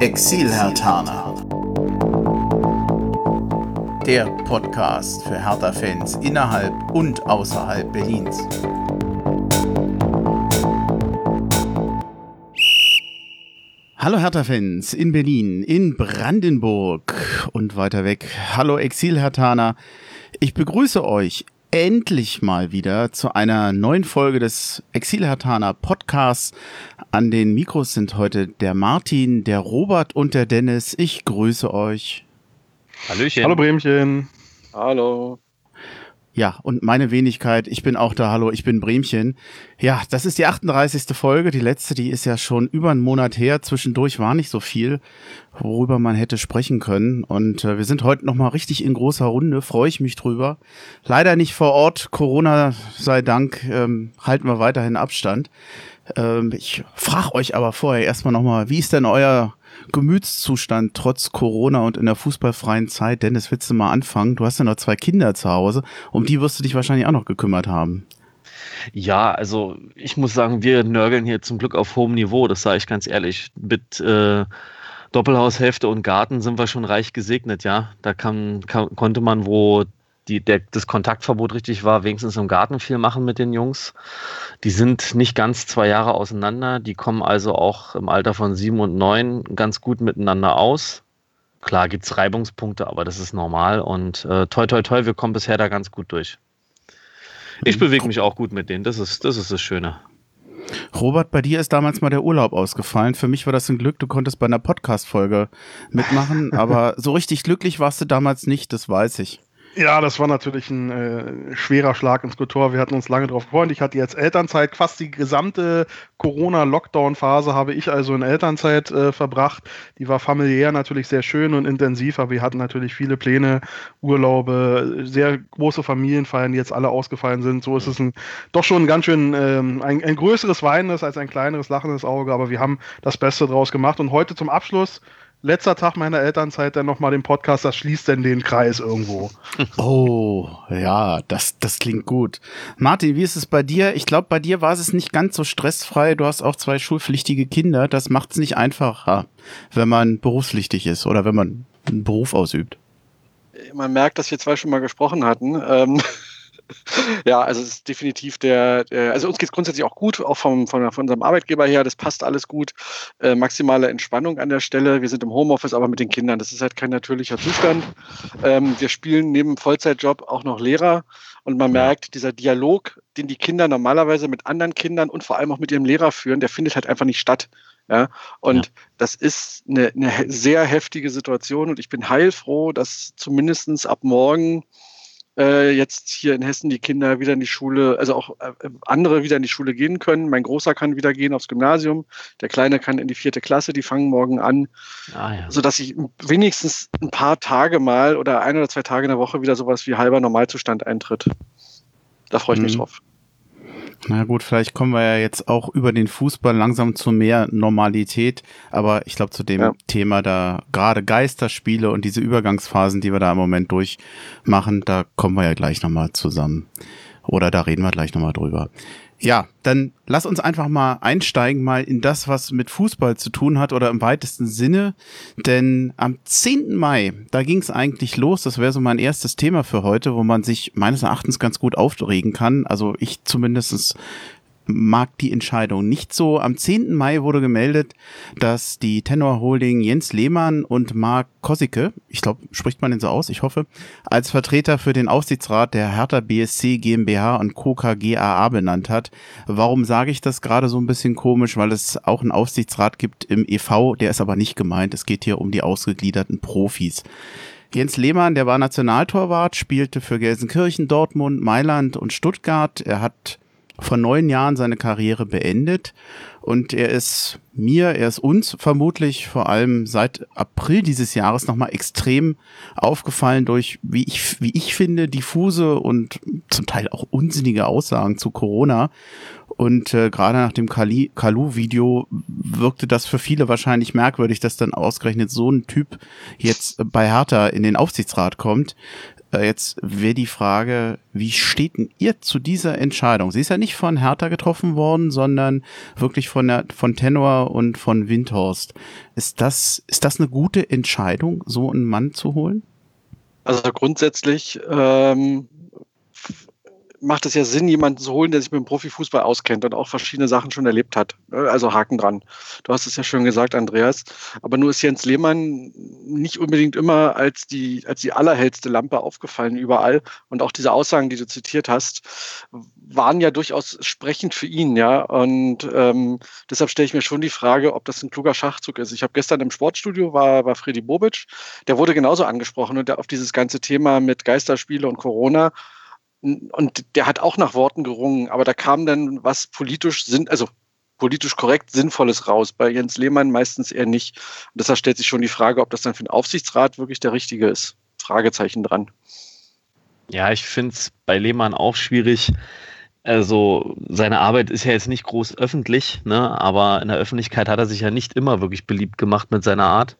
Exil-Hertaner. Der Podcast für Hertha-Fans innerhalb und außerhalb Berlins. Hallo Hertha-Fans in Berlin, in Brandenburg und weiter weg. Hallo Exil-Hertaner. Ich begrüße euch endlich mal wieder zu einer neuen Folge des Exilhartaner Podcasts. An den Mikros sind heute der Martin, der Robert und der Dennis. Ich grüße euch. Hallöchen. Hallo Bremchen. Hallo. Ja, und meine Wenigkeit, ich bin auch da, hallo, ich bin Bremchen. Ja, das ist die 38. Folge, die letzte, die ist ja schon über einen Monat her. Zwischendurch war nicht so viel, worüber man hätte sprechen können. Und äh, wir sind heute nochmal richtig in großer Runde, freue ich mich drüber. Leider nicht vor Ort, Corona sei Dank, ähm, halten wir weiterhin Abstand. Ähm, ich frage euch aber vorher erstmal nochmal, wie ist denn euer Gemütszustand trotz Corona und in der fußballfreien Zeit? Dennis, willst du mal anfangen? Du hast ja noch zwei Kinder zu Hause. Um die wirst du dich wahrscheinlich auch noch gekümmert haben. Ja, also ich muss sagen, wir nörgeln hier zum Glück auf hohem Niveau, das sage ich ganz ehrlich. Mit äh, Doppelhaushälfte und Garten sind wir schon reich gesegnet, ja. Da kann, kann, konnte man, wo die, der, das Kontaktverbot richtig war, wenigstens im Garten viel machen mit den Jungs. Die sind nicht ganz zwei Jahre auseinander. Die kommen also auch im Alter von sieben und neun ganz gut miteinander aus. Klar gibt es Reibungspunkte, aber das ist normal. Und äh, toi, toi, toi, wir kommen bisher da ganz gut durch. Ich bewege mich auch gut mit denen. Das ist, das ist das Schöne. Robert, bei dir ist damals mal der Urlaub ausgefallen. Für mich war das ein Glück, du konntest bei einer Podcast-Folge mitmachen, aber so richtig glücklich warst du damals nicht, das weiß ich. Ja, das war natürlich ein äh, schwerer Schlag ins Kultur. Wir hatten uns lange darauf gefreut. Ich hatte jetzt Elternzeit. Fast die gesamte Corona-Lockdown-Phase habe ich also in Elternzeit äh, verbracht. Die war familiär natürlich sehr schön und intensiv, aber wir hatten natürlich viele Pläne, Urlaube, sehr große Familienfeiern, die jetzt alle ausgefallen sind. So ist es ein, doch schon ganz schön ähm, ein, ein größeres weinendes als ein kleineres lachendes Auge, aber wir haben das Beste draus gemacht. Und heute zum Abschluss letzter Tag meiner Elternzeit dann nochmal den Podcast, das schließt denn den Kreis irgendwo. Oh, ja, das, das klingt gut. Martin, wie ist es bei dir? Ich glaube, bei dir war es nicht ganz so stressfrei. Du hast auch zwei schulpflichtige Kinder. Das macht es nicht einfacher, wenn man berufspflichtig ist oder wenn man einen Beruf ausübt. Man merkt, dass wir zwei schon mal gesprochen hatten. Ähm ja, also es ist definitiv der, der also uns geht es grundsätzlich auch gut, auch vom, von, von, unserem Arbeitgeber her, das passt alles gut. Äh, maximale Entspannung an der Stelle. Wir sind im Homeoffice, aber mit den Kindern, das ist halt kein natürlicher Zustand. Ähm, wir spielen neben Vollzeitjob auch noch Lehrer und man merkt, dieser Dialog, den die Kinder normalerweise mit anderen Kindern und vor allem auch mit ihrem Lehrer führen, der findet halt einfach nicht statt. Ja, und ja. das ist eine, eine sehr heftige Situation und ich bin heilfroh, dass zumindest ab morgen äh, jetzt hier in Hessen die Kinder wieder in die Schule, also auch äh, andere wieder in die Schule gehen können. Mein Großer kann wieder gehen aufs Gymnasium, der Kleine kann in die vierte Klasse, die fangen morgen an, ah, ja. sodass ich wenigstens ein paar Tage mal oder ein oder zwei Tage in der Woche wieder sowas wie halber Normalzustand eintritt. Da freue ich mhm. mich drauf. Na gut, vielleicht kommen wir ja jetzt auch über den Fußball langsam zu mehr Normalität. Aber ich glaube, zu dem ja. Thema da gerade Geisterspiele und diese Übergangsphasen, die wir da im Moment durchmachen, da kommen wir ja gleich nochmal zusammen. Oder da reden wir gleich nochmal drüber. Ja, dann lass uns einfach mal einsteigen, mal in das, was mit Fußball zu tun hat oder im weitesten Sinne. Denn am 10. Mai, da ging es eigentlich los. Das wäre so mein erstes Thema für heute, wo man sich meines Erachtens ganz gut aufregen kann. Also ich zumindestens mag die Entscheidung nicht so. Am 10. Mai wurde gemeldet, dass die Tenor Holding Jens Lehmann und Marc Kosicke, ich glaube, spricht man den so aus, ich hoffe, als Vertreter für den Aufsichtsrat der Hertha BSC GmbH und Co. KGAA benannt hat. Warum sage ich das gerade so ein bisschen komisch? Weil es auch einen Aufsichtsrat gibt im EV, der ist aber nicht gemeint. Es geht hier um die ausgegliederten Profis. Jens Lehmann, der war Nationaltorwart, spielte für Gelsenkirchen, Dortmund, Mailand und Stuttgart. Er hat vor neun Jahren seine Karriere beendet und er ist mir, er ist uns vermutlich vor allem seit April dieses Jahres nochmal extrem aufgefallen durch, wie ich, wie ich finde, diffuse und zum Teil auch unsinnige Aussagen zu Corona. Und äh, gerade nach dem Kalu-Video wirkte das für viele wahrscheinlich merkwürdig, dass dann ausgerechnet so ein Typ jetzt bei Hertha in den Aufsichtsrat kommt. Äh, jetzt wäre die Frage, wie steht denn ihr zu dieser Entscheidung? Sie ist ja nicht von Hertha getroffen worden, sondern wirklich von, der, von Tenor und von Windhorst. Ist das, ist das eine gute Entscheidung, so einen Mann zu holen? Also grundsätzlich ähm, macht es ja Sinn, jemanden zu holen, der sich mit dem Profifußball auskennt und auch verschiedene Sachen schon erlebt hat. Also Haken dran. Du hast es ja schon gesagt, Andreas. Aber nur ist Jens Lehmann nicht unbedingt immer als die, als die allerhellste Lampe aufgefallen überall. Und auch diese Aussagen, die du zitiert hast, waren ja durchaus sprechend für ihn, ja. Und ähm, deshalb stelle ich mir schon die Frage, ob das ein kluger Schachzug ist. Ich habe gestern im Sportstudio war, war Freddy Bobic, der wurde genauso angesprochen und der auf dieses ganze Thema mit Geisterspiele und Corona und der hat auch nach Worten gerungen, aber da kam dann was politisch sind, also politisch korrekt Sinnvolles raus. Bei Jens Lehmann meistens eher nicht. Und deshalb stellt sich schon die Frage, ob das dann für den Aufsichtsrat wirklich der richtige ist. Fragezeichen dran. Ja, ich finde es bei Lehmann auch schwierig. Also seine Arbeit ist ja jetzt nicht groß öffentlich, ne? aber in der Öffentlichkeit hat er sich ja nicht immer wirklich beliebt gemacht mit seiner Art.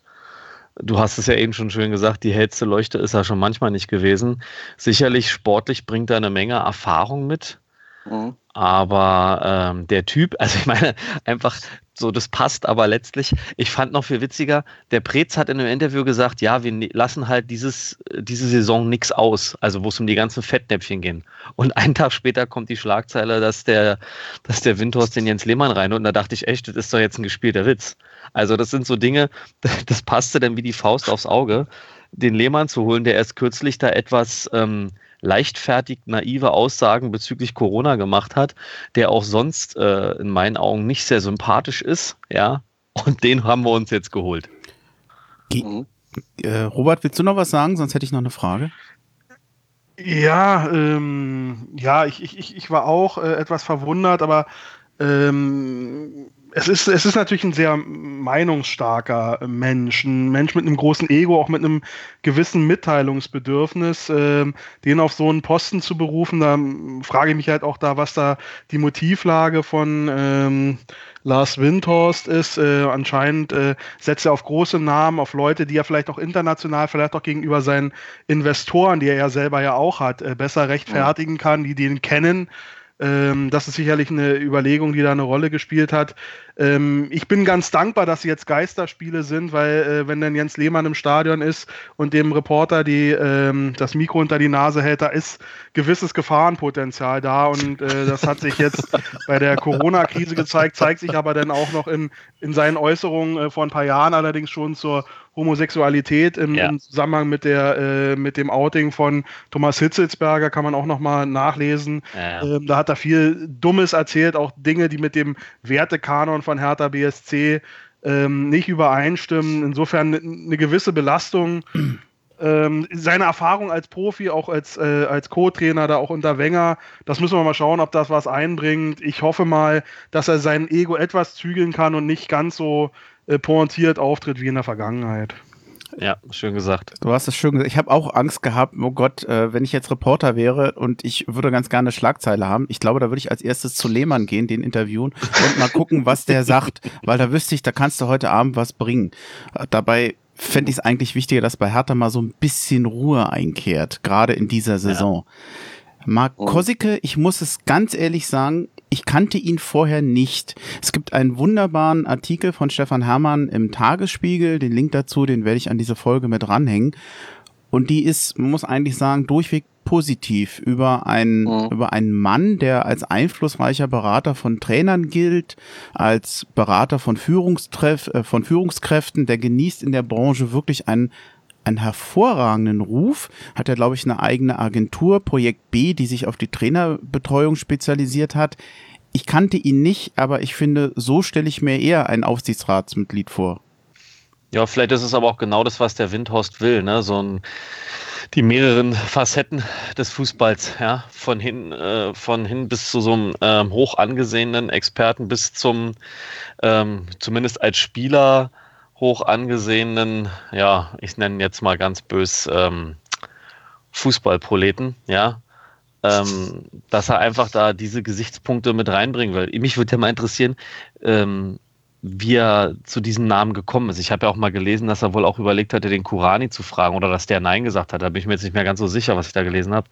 Du hast es ja eben schon schön gesagt, die hellste Leuchte ist er schon manchmal nicht gewesen. Sicherlich sportlich bringt er eine Menge Erfahrung mit. Mhm. Aber ähm, der Typ, also ich meine, einfach so, das passt, aber letztlich, ich fand noch viel witziger, der Preetz hat in einem Interview gesagt, ja, wir ne-, lassen halt dieses, diese Saison nichts aus, also wo es um die ganzen Fettnäpfchen gehen. Und einen Tag später kommt die Schlagzeile, dass der, dass der Windhorst den Jens Lehmann rein und da dachte ich echt, das ist doch jetzt ein gespielter Witz. Also das sind so Dinge, das passte dann wie die Faust aufs Auge, den Lehmann zu holen, der erst kürzlich da etwas ähm, leichtfertig naive Aussagen bezüglich Corona gemacht hat, der auch sonst äh, in meinen Augen nicht sehr sympathisch ist, ja. Und den haben wir uns jetzt geholt. Ge mhm. äh, Robert, willst du noch was sagen? Sonst hätte ich noch eine Frage. Ja, ähm, ja, ich, ich, ich war auch äh, etwas verwundert, aber ähm, es ist, es ist natürlich ein sehr meinungsstarker Mensch, ein Mensch mit einem großen Ego, auch mit einem gewissen Mitteilungsbedürfnis, äh, den auf so einen Posten zu berufen, da frage ich mich halt auch da, was da die Motivlage von ähm, Lars Windhorst ist. Äh, anscheinend äh, setzt er auf große Namen, auf Leute, die er vielleicht auch international, vielleicht auch gegenüber seinen Investoren, die er ja selber ja auch hat, äh, besser rechtfertigen kann, die den kennen ähm, das ist sicherlich eine Überlegung, die da eine Rolle gespielt hat. Ähm, ich bin ganz dankbar, dass jetzt Geisterspiele sind, weil äh, wenn dann Jens Lehmann im Stadion ist und dem Reporter die, ähm, das Mikro unter die Nase hält, da ist gewisses Gefahrenpotenzial da und äh, das hat sich jetzt bei der Corona-Krise gezeigt, zeigt sich aber dann auch noch in, in seinen Äußerungen äh, vor ein paar Jahren allerdings schon zur Homosexualität im, ja. im Zusammenhang mit der äh, mit dem Outing von Thomas Hitzelsberger kann man auch noch mal nachlesen. Ja. Ähm, da hat er viel Dummes erzählt, auch Dinge, die mit dem Wertekanon von Hertha BSC ähm, nicht übereinstimmen. Insofern eine gewisse Belastung. Ähm, seine Erfahrung als Profi, auch als, äh, als Co-Trainer, da auch unter Wenger, das müssen wir mal schauen, ob das was einbringt. Ich hoffe mal, dass er sein Ego etwas zügeln kann und nicht ganz so äh, pointiert auftritt wie in der Vergangenheit. Ja, schön gesagt. Du hast es schön gesagt. Ich habe auch Angst gehabt, oh Gott, äh, wenn ich jetzt Reporter wäre und ich würde ganz gerne eine Schlagzeile haben. Ich glaube, da würde ich als erstes zu Lehmann gehen, den interviewen und mal gucken, was der sagt, weil da wüsste ich, da kannst du heute Abend was bringen. Äh, dabei fände ich es eigentlich wichtiger, dass bei Hertha mal so ein bisschen Ruhe einkehrt, gerade in dieser Saison. Ja. Marc Kosicke, ich muss es ganz ehrlich sagen, ich kannte ihn vorher nicht. Es gibt einen wunderbaren Artikel von Stefan Hermann im Tagesspiegel. Den Link dazu, den werde ich an diese Folge mit ranhängen. Und die ist, man muss eigentlich sagen, durchweg positiv über einen, mhm. über einen Mann, der als einflussreicher Berater von Trainern gilt, als Berater von, Führungstreff, äh, von Führungskräften, der genießt in der Branche wirklich einen einen hervorragenden Ruf, hat er, glaube ich, eine eigene Agentur, Projekt B, die sich auf die Trainerbetreuung spezialisiert hat. Ich kannte ihn nicht, aber ich finde, so stelle ich mir eher ein Aufsichtsratsmitglied vor. Ja, vielleicht ist es aber auch genau das, was der Windhorst will, ne? So ein die mehreren Facetten des Fußballs, ja, von hin, äh, von hin bis zu so einem ähm, hoch angesehenen Experten bis zum ähm, zumindest als Spieler hoch angesehenen, ja, ich nenne jetzt mal ganz bös ähm, Fußballproleten, ja, ähm, dass er einfach da diese Gesichtspunkte mit reinbringen will. Mich würde ja mal interessieren, ähm, wie er zu diesem Namen gekommen ist. Ich habe ja auch mal gelesen, dass er wohl auch überlegt hatte, den Kurani zu fragen oder dass der Nein gesagt hat. Da bin ich mir jetzt nicht mehr ganz so sicher, was ich da gelesen habe.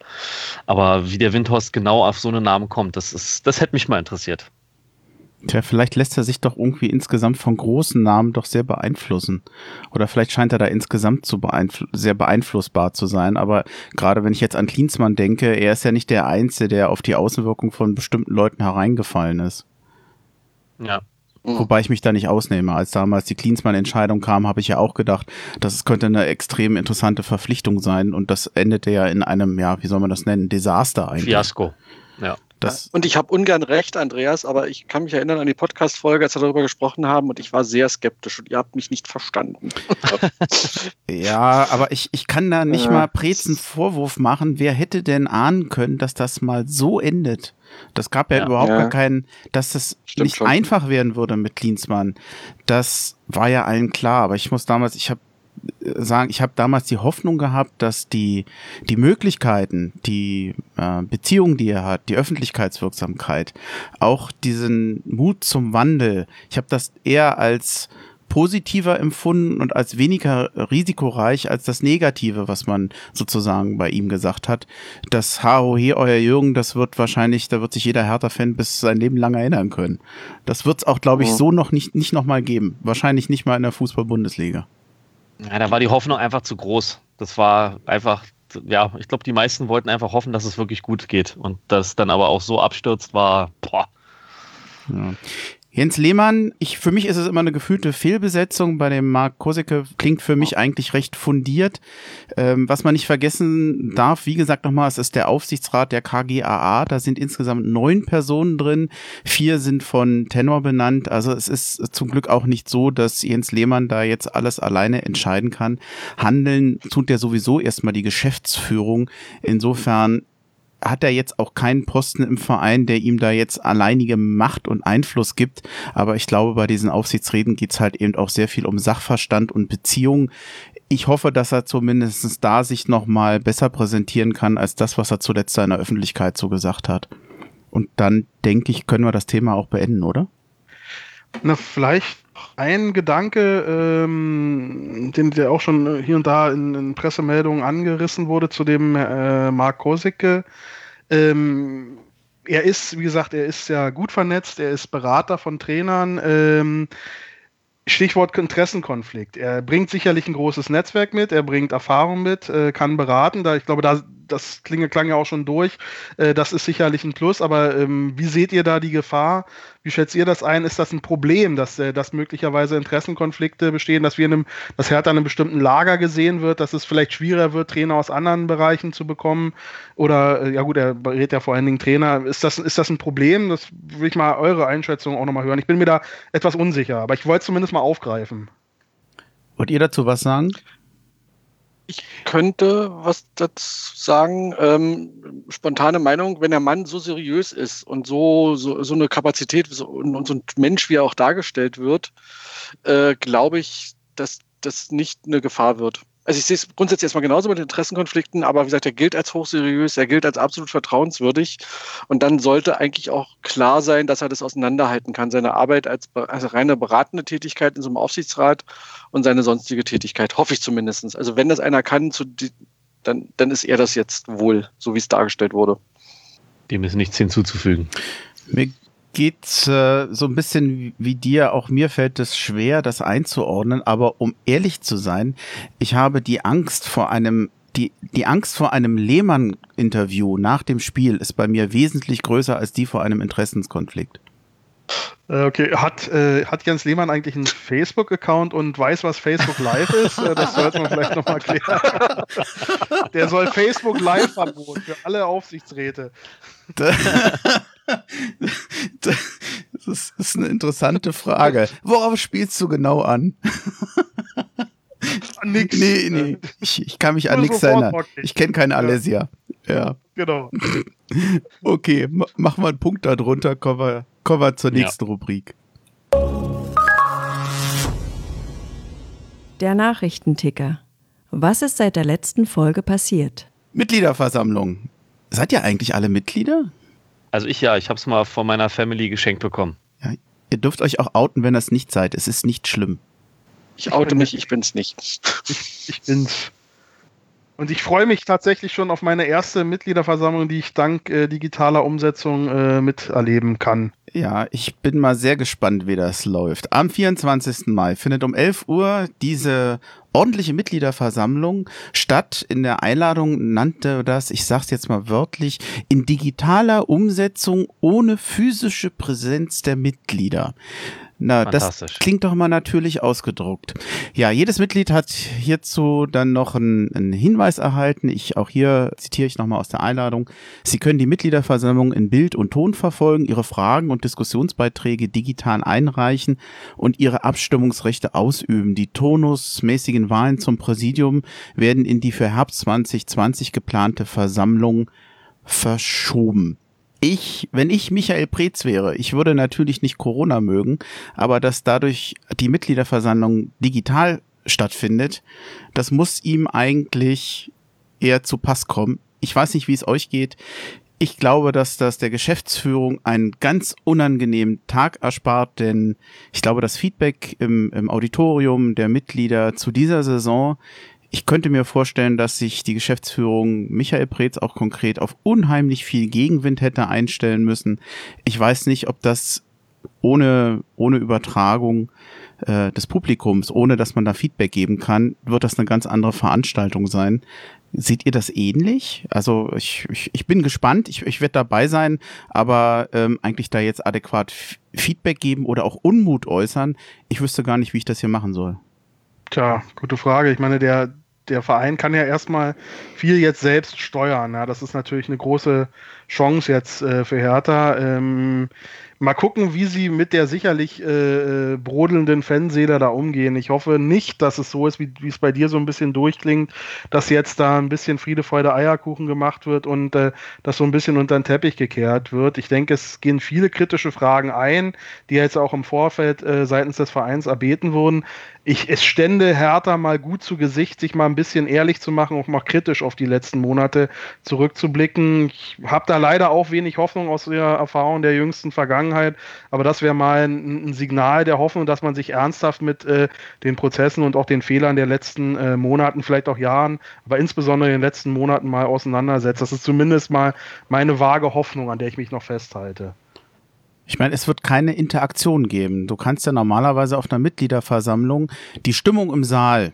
Aber wie der Windhorst genau auf so einen Namen kommt, das, ist, das hätte mich mal interessiert. Tja, vielleicht lässt er sich doch irgendwie insgesamt von großen Namen doch sehr beeinflussen. Oder vielleicht scheint er da insgesamt zu beeinflu sehr beeinflussbar zu sein. Aber gerade wenn ich jetzt an Klinsmann denke, er ist ja nicht der Einzige, der auf die Außenwirkung von bestimmten Leuten hereingefallen ist. Ja. Wobei ich mich da nicht ausnehme. Als damals die Klinsmann-Entscheidung kam, habe ich ja auch gedacht, das könnte eine extrem interessante Verpflichtung sein. Und das endete ja in einem, ja, wie soll man das nennen, Desaster eigentlich. Fiasko. Ja. Das und ich habe ungern recht, Andreas, aber ich kann mich erinnern an die Podcast-Folge, als wir darüber gesprochen haben und ich war sehr skeptisch und ihr habt mich nicht verstanden. ja, aber ich, ich kann da nicht ja. mal Prezen Vorwurf machen. Wer hätte denn ahnen können, dass das mal so endet? Das gab ja, ja überhaupt ja. gar keinen, dass das Stimmt nicht schon. einfach werden würde mit Klinsmann. Das war ja allen klar, aber ich muss damals, ich habe sagen, ich habe damals die Hoffnung gehabt, dass die, die Möglichkeiten, die äh, Beziehungen, die er hat, die Öffentlichkeitswirksamkeit, auch diesen Mut zum Wandel, ich habe das eher als positiver empfunden und als weniger risikoreich als das Negative, was man sozusagen bei ihm gesagt hat. Das HOH, euer Jürgen, das wird wahrscheinlich, da wird sich jeder Hertha-Fan bis sein Leben lang erinnern können. Das wird es auch, glaube ich, so noch nicht, nicht nochmal geben. Wahrscheinlich nicht mal in der Fußball-Bundesliga. Ja, da war die Hoffnung einfach zu groß. Das war einfach, ja, ich glaube, die meisten wollten einfach hoffen, dass es wirklich gut geht. Und das dann aber auch so abstürzt, war, boah. Ja. Jens Lehmann, ich, für mich ist es immer eine gefühlte Fehlbesetzung. Bei dem Marc Kosicke klingt für mich eigentlich recht fundiert. Ähm, was man nicht vergessen darf, wie gesagt nochmal, es ist der Aufsichtsrat der KGAA. Da sind insgesamt neun Personen drin. Vier sind von Tenor benannt. Also es ist zum Glück auch nicht so, dass Jens Lehmann da jetzt alles alleine entscheiden kann. Handeln tut der sowieso erstmal die Geschäftsführung. Insofern hat er jetzt auch keinen Posten im Verein, der ihm da jetzt alleinige Macht und Einfluss gibt. Aber ich glaube, bei diesen Aufsichtsreden geht's halt eben auch sehr viel um Sachverstand und Beziehung. Ich hoffe, dass er zumindest da sich nochmal besser präsentieren kann, als das, was er zuletzt in der Öffentlichkeit so gesagt hat. Und dann denke ich, können wir das Thema auch beenden, oder? Na, vielleicht ein Gedanke, ähm, den der auch schon hier und da in, in Pressemeldungen angerissen wurde zu dem äh, Mark Kosicke. Ähm, er ist, wie gesagt, er ist ja gut vernetzt, er ist Berater von Trainern. Ähm, Stichwort Interessenkonflikt. Er bringt sicherlich ein großes Netzwerk mit, er bringt Erfahrung mit, äh, kann beraten. Da ich glaube, da das klinge, klang ja auch schon durch. Äh, das ist sicherlich ein Plus, aber ähm, wie seht ihr da die Gefahr? Wie schätzt ihr das ein? Ist das ein Problem, dass, äh, dass möglicherweise Interessenkonflikte bestehen, dass wir in einem, dass Hertha in einem bestimmten Lager gesehen wird, dass es vielleicht schwieriger wird, Trainer aus anderen Bereichen zu bekommen? Oder, äh, ja gut, er berät ja vor allen Dingen Trainer. Ist das, ist das ein Problem? Das will ich mal eure Einschätzung auch nochmal hören. Ich bin mir da etwas unsicher, aber ich wollte es zumindest mal aufgreifen. Wollt ihr dazu was sagen? Ich könnte was dazu sagen. Ähm, spontane Meinung, wenn der Mann so seriös ist und so, so, so eine Kapazität so, und, so ein Mensch, wie er auch dargestellt wird, äh, glaube ich, dass das nicht eine Gefahr wird also ich sehe es grundsätzlich erstmal genauso mit Interessenkonflikten, aber wie gesagt, er gilt als hochseriös, er gilt als absolut vertrauenswürdig und dann sollte eigentlich auch klar sein, dass er das auseinanderhalten kann, seine Arbeit als, als reine beratende Tätigkeit in so einem Aufsichtsrat und seine sonstige Tätigkeit, hoffe ich zumindest. Also wenn das einer kann, dann, dann ist er das jetzt wohl, so wie es dargestellt wurde. Dem ist nichts hinzuzufügen. Mir geht äh, so ein bisschen wie dir, auch mir fällt es schwer, das einzuordnen, aber um ehrlich zu sein, ich habe die Angst vor einem die, die Angst vor einem Lehmann-Interview nach dem Spiel ist bei mir wesentlich größer als die vor einem Interessenskonflikt. Äh, okay, hat, äh, hat Jens Lehmann eigentlich einen Facebook-Account und weiß, was Facebook Live ist? Äh, das sollte man vielleicht nochmal klären. Der soll Facebook Live-Verbot für alle Aufsichtsräte. Das ist eine interessante Frage. Worauf spielst du genau an? nix. Nee, nee. Ich, ich kann mich an nichts erinnern. Ich kenne keine Alesia. Ja. Genau. Okay, machen wir einen Punkt darunter, kommen wir, kommen wir zur nächsten ja. Rubrik. Der Nachrichtenticker. Was ist seit der letzten Folge passiert? Mitgliederversammlung. Seid ihr eigentlich alle Mitglieder? Also ich ja, ich habe es mal von meiner Family geschenkt bekommen. Ja, Ihr dürft euch auch outen, wenn das nicht seid. Es ist nicht schlimm. Ich oute mich, ich bin's nicht. Ich, ich bin's. Und ich freue mich tatsächlich schon auf meine erste Mitgliederversammlung, die ich dank äh, digitaler Umsetzung äh, miterleben kann. Ja, ich bin mal sehr gespannt, wie das läuft. Am 24. Mai findet um 11 Uhr diese ordentliche Mitgliederversammlung statt. In der Einladung nannte das, ich sag's jetzt mal wörtlich, in digitaler Umsetzung ohne physische Präsenz der Mitglieder. Na, das klingt doch mal natürlich ausgedruckt. Ja, jedes Mitglied hat hierzu dann noch einen, einen Hinweis erhalten. Ich auch hier zitiere ich nochmal aus der Einladung. Sie können die Mitgliederversammlung in Bild und Ton verfolgen, Ihre Fragen und Diskussionsbeiträge digital einreichen und Ihre Abstimmungsrechte ausüben. Die tonusmäßigen Wahlen zum Präsidium werden in die für Herbst 2020 geplante Versammlung verschoben ich, wenn ich Michael Preetz wäre, ich würde natürlich nicht Corona mögen, aber dass dadurch die Mitgliederversammlung digital stattfindet, das muss ihm eigentlich eher zu Pass kommen. Ich weiß nicht, wie es euch geht. Ich glaube, dass das der Geschäftsführung einen ganz unangenehmen Tag erspart, denn ich glaube, das Feedback im, im Auditorium der Mitglieder zu dieser Saison ich könnte mir vorstellen, dass sich die Geschäftsführung Michael Preetz auch konkret auf unheimlich viel Gegenwind hätte einstellen müssen. Ich weiß nicht, ob das ohne, ohne Übertragung äh, des Publikums, ohne dass man da Feedback geben kann, wird das eine ganz andere Veranstaltung sein. Seht ihr das ähnlich? Also ich, ich, ich bin gespannt, ich, ich werde dabei sein, aber ähm, eigentlich da jetzt adäquat Feedback geben oder auch Unmut äußern, ich wüsste gar nicht, wie ich das hier machen soll. Tja, gute Frage. Ich meine, der, der Verein kann ja erstmal viel jetzt selbst steuern. Ja, das ist natürlich eine große Chance jetzt äh, für Hertha. Ähm, Mal gucken, wie sie mit der sicherlich äh, äh, brodelnden Fanseele da umgehen. Ich hoffe nicht, dass es so ist, wie es bei dir so ein bisschen durchklingt, dass jetzt da ein bisschen Friede, Freude, Eierkuchen gemacht wird und äh, das so ein bisschen unter den Teppich gekehrt wird. Ich denke, es gehen viele kritische Fragen ein, die jetzt auch im Vorfeld äh, seitens des Vereins erbeten wurden. Ich, es stände Hertha mal gut zu Gesicht, sich mal ein bisschen ehrlich zu machen, auch mal kritisch auf die letzten Monate zurückzublicken. Ich habe da leider auch wenig Hoffnung aus der Erfahrung der jüngsten Vergangenheit. Aber das wäre mal ein, ein, Signal der Hoffnung, dass man sich ernsthaft mit äh, den Prozessen und auch den Fehlern der letzten äh, Monaten, vielleicht auch Jahren, aber insbesondere in den letzten Monaten mal auseinandersetzt. Das ist zumindest mal meine vage Hoffnung, an der ich mich noch festhalte. Ich meine, es wird keine Interaktion geben. Du kannst ja normalerweise auf einer Mitgliederversammlung die Stimmung im Saal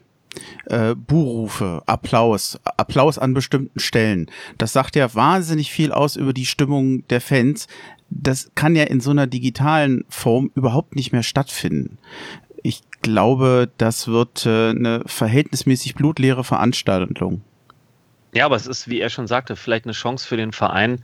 äh, Buhrufe, Applaus, Applaus an bestimmten Stellen. Das sagt ja wahnsinnig viel aus über die Stimmung der Fans das kann ja in so einer digitalen Form überhaupt nicht mehr stattfinden. Ich glaube, das wird äh, eine verhältnismäßig blutleere Veranstaltung. Ja, aber es ist, wie er schon sagte, vielleicht eine Chance für den Verein,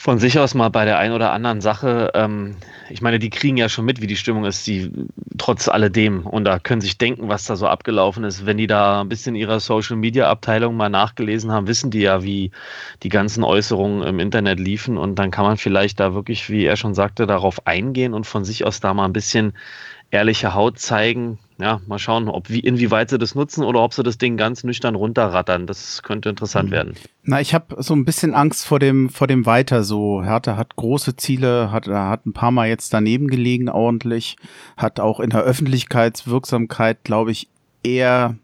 von sich aus mal bei der einen oder anderen Sache, ähm, ich meine, die kriegen ja schon mit, wie die Stimmung ist, die trotz alledem und da können sich denken, was da so abgelaufen ist. Wenn die da ein bisschen ihrer Social Media Abteilung mal nachgelesen haben, wissen die ja, wie die ganzen Äußerungen im Internet liefen und dann kann man vielleicht da wirklich, wie er schon sagte, darauf eingehen und von sich aus da mal ein bisschen ehrliche Haut zeigen. Ja, mal schauen, ob wie, inwieweit sie das nutzen oder ob sie das Ding ganz nüchtern runterrattern. Das könnte interessant mhm. werden. Na, ich habe so ein bisschen Angst vor dem vor dem Weiter. So Hertha hat große Ziele, hat hat ein paar Mal jetzt daneben gelegen ordentlich, hat auch in der Öffentlichkeitswirksamkeit, glaube ich, eher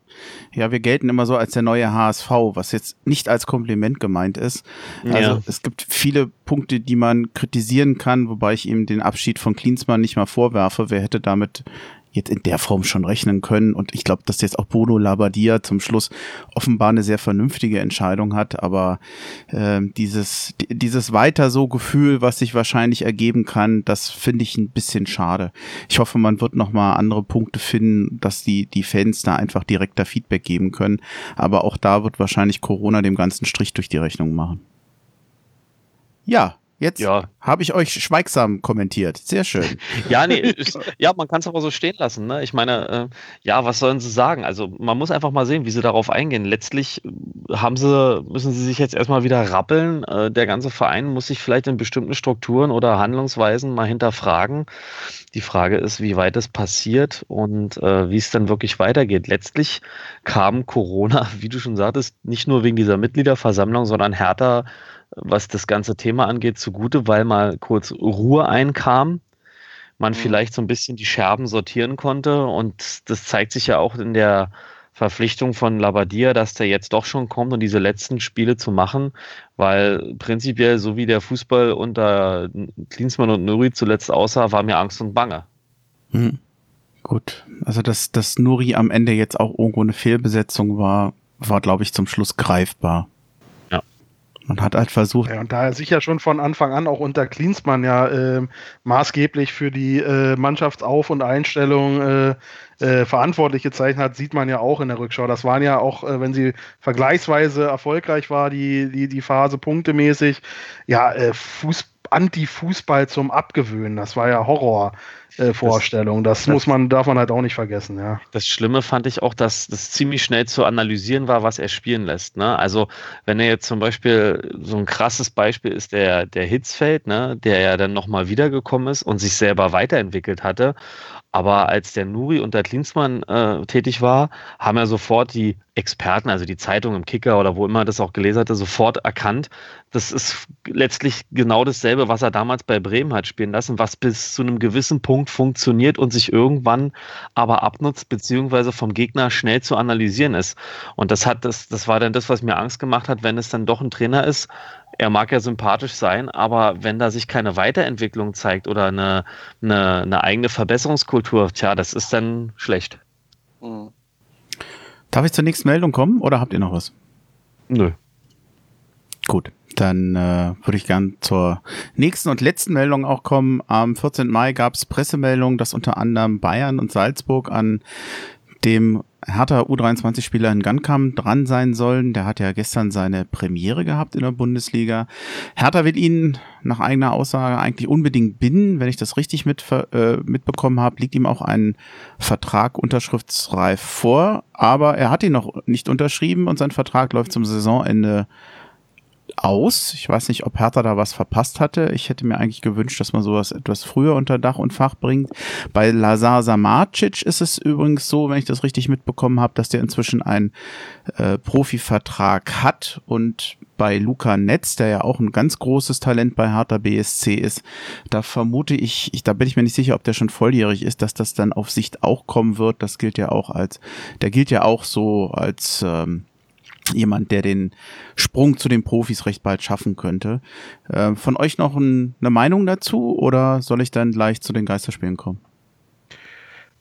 ja, wir gelten immer so als der neue HSV, was jetzt nicht als Kompliment gemeint ist. Also ja. es gibt viele Punkte, die man kritisieren kann, wobei ich ihm den Abschied von Klinsmann nicht mal vorwerfe. Wer hätte damit jetzt in der Form schon rechnen können. Und ich glaube, dass jetzt auch Bodo Labadia zum Schluss offenbar eine sehr vernünftige Entscheidung hat. Aber äh, dieses, dieses weiter so Gefühl, was sich wahrscheinlich ergeben kann, das finde ich ein bisschen schade. Ich hoffe, man wird nochmal andere Punkte finden, dass die, die Fans da einfach direkter Feedback geben können. Aber auch da wird wahrscheinlich Corona dem ganzen Strich durch die Rechnung machen. Ja, Jetzt ja. habe ich euch schweigsam kommentiert. Sehr schön. ja, nee, ist, ja, man kann es aber so stehen lassen. Ne? Ich meine, äh, ja, was sollen sie sagen? Also man muss einfach mal sehen, wie sie darauf eingehen. Letztlich äh, haben sie, müssen sie sich jetzt erstmal wieder rappeln. Äh, der ganze Verein muss sich vielleicht in bestimmten Strukturen oder Handlungsweisen mal hinterfragen. Die Frage ist, wie weit es passiert und äh, wie es dann wirklich weitergeht. Letztlich kam Corona, wie du schon sagtest, nicht nur wegen dieser Mitgliederversammlung, sondern härter was das ganze Thema angeht, zugute, weil mal kurz Ruhe einkam, man mhm. vielleicht so ein bisschen die Scherben sortieren konnte. Und das zeigt sich ja auch in der Verpflichtung von Labadia, dass der jetzt doch schon kommt und diese letzten Spiele zu machen, weil prinzipiell, so wie der Fußball unter Klinsmann und Nuri zuletzt aussah, war mir Angst und Bange. Hm. Gut, also dass, dass Nuri am Ende jetzt auch irgendwo eine Fehlbesetzung war, war, glaube ich, zum Schluss greifbar. Man hat halt versucht. Ja, und da er sich ja schon von Anfang an auch unter Klinsmann ja äh, maßgeblich für die äh, Mannschaftsauf- und Einstellung äh, äh, verantwortlich gezeichnet hat, sieht man ja auch in der Rückschau. Das waren ja auch, äh, wenn sie vergleichsweise erfolgreich war, die, die, die Phase punktemäßig, ja, äh, Fuß, Anti-Fußball zum Abgewöhnen. Das war ja Horror äh. Das, das, muss man, darf man halt auch nicht vergessen, ja. Das Schlimme fand ich auch, dass das ziemlich schnell zu analysieren war, was er spielen lässt. Ne? Also, wenn er jetzt zum Beispiel so ein krasses Beispiel ist, der, der Hitzfeld, ne, der ja dann nochmal wiedergekommen ist und sich selber weiterentwickelt hatte. Aber als der Nuri unter Klinsmann äh, tätig war, haben ja sofort die Experten, also die Zeitung im Kicker oder wo immer das auch gelesen hatte, sofort erkannt, das ist letztlich genau dasselbe, was er damals bei Bremen hat spielen lassen, was bis zu einem gewissen Punkt funktioniert und sich irgendwann aber abnutzt, beziehungsweise vom Gegner schnell zu analysieren ist. Und das hat das, das war dann das, was mir Angst gemacht hat, wenn es dann doch ein Trainer ist, er mag ja sympathisch sein, aber wenn da sich keine Weiterentwicklung zeigt oder eine, eine, eine eigene Verbesserungskultur, tja, das ist dann schlecht. Mhm. Darf ich zur nächsten Meldung kommen oder habt ihr noch was? Nö. Gut, dann äh, würde ich gern zur nächsten und letzten Meldung auch kommen. Am 14. Mai gab es Pressemeldungen, dass unter anderem Bayern und Salzburg an dem Hertha U23-Spieler in Gankam dran sein sollen. Der hat ja gestern seine Premiere gehabt in der Bundesliga. Hertha will ihn nach eigener Aussage eigentlich unbedingt binden. Wenn ich das richtig mit, äh, mitbekommen habe, liegt ihm auch ein Vertrag unterschriftsreif vor. Aber er hat ihn noch nicht unterschrieben und sein Vertrag läuft zum Saisonende aus. Ich weiß nicht, ob Hertha da was verpasst hatte. Ich hätte mir eigentlich gewünscht, dass man sowas etwas früher unter Dach und Fach bringt. Bei Lazar Samacic ist es übrigens so, wenn ich das richtig mitbekommen habe, dass der inzwischen einen äh, Profivertrag hat und bei Luca Netz, der ja auch ein ganz großes Talent bei Hertha BSC ist, da vermute ich, ich, da bin ich mir nicht sicher, ob der schon volljährig ist, dass das dann auf Sicht auch kommen wird. Das gilt ja auch als, der gilt ja auch so als ähm, jemand, der den Sprung zu den Profis recht bald schaffen könnte. Äh, von euch noch ein, eine Meinung dazu oder soll ich dann gleich zu den Geisterspielen kommen?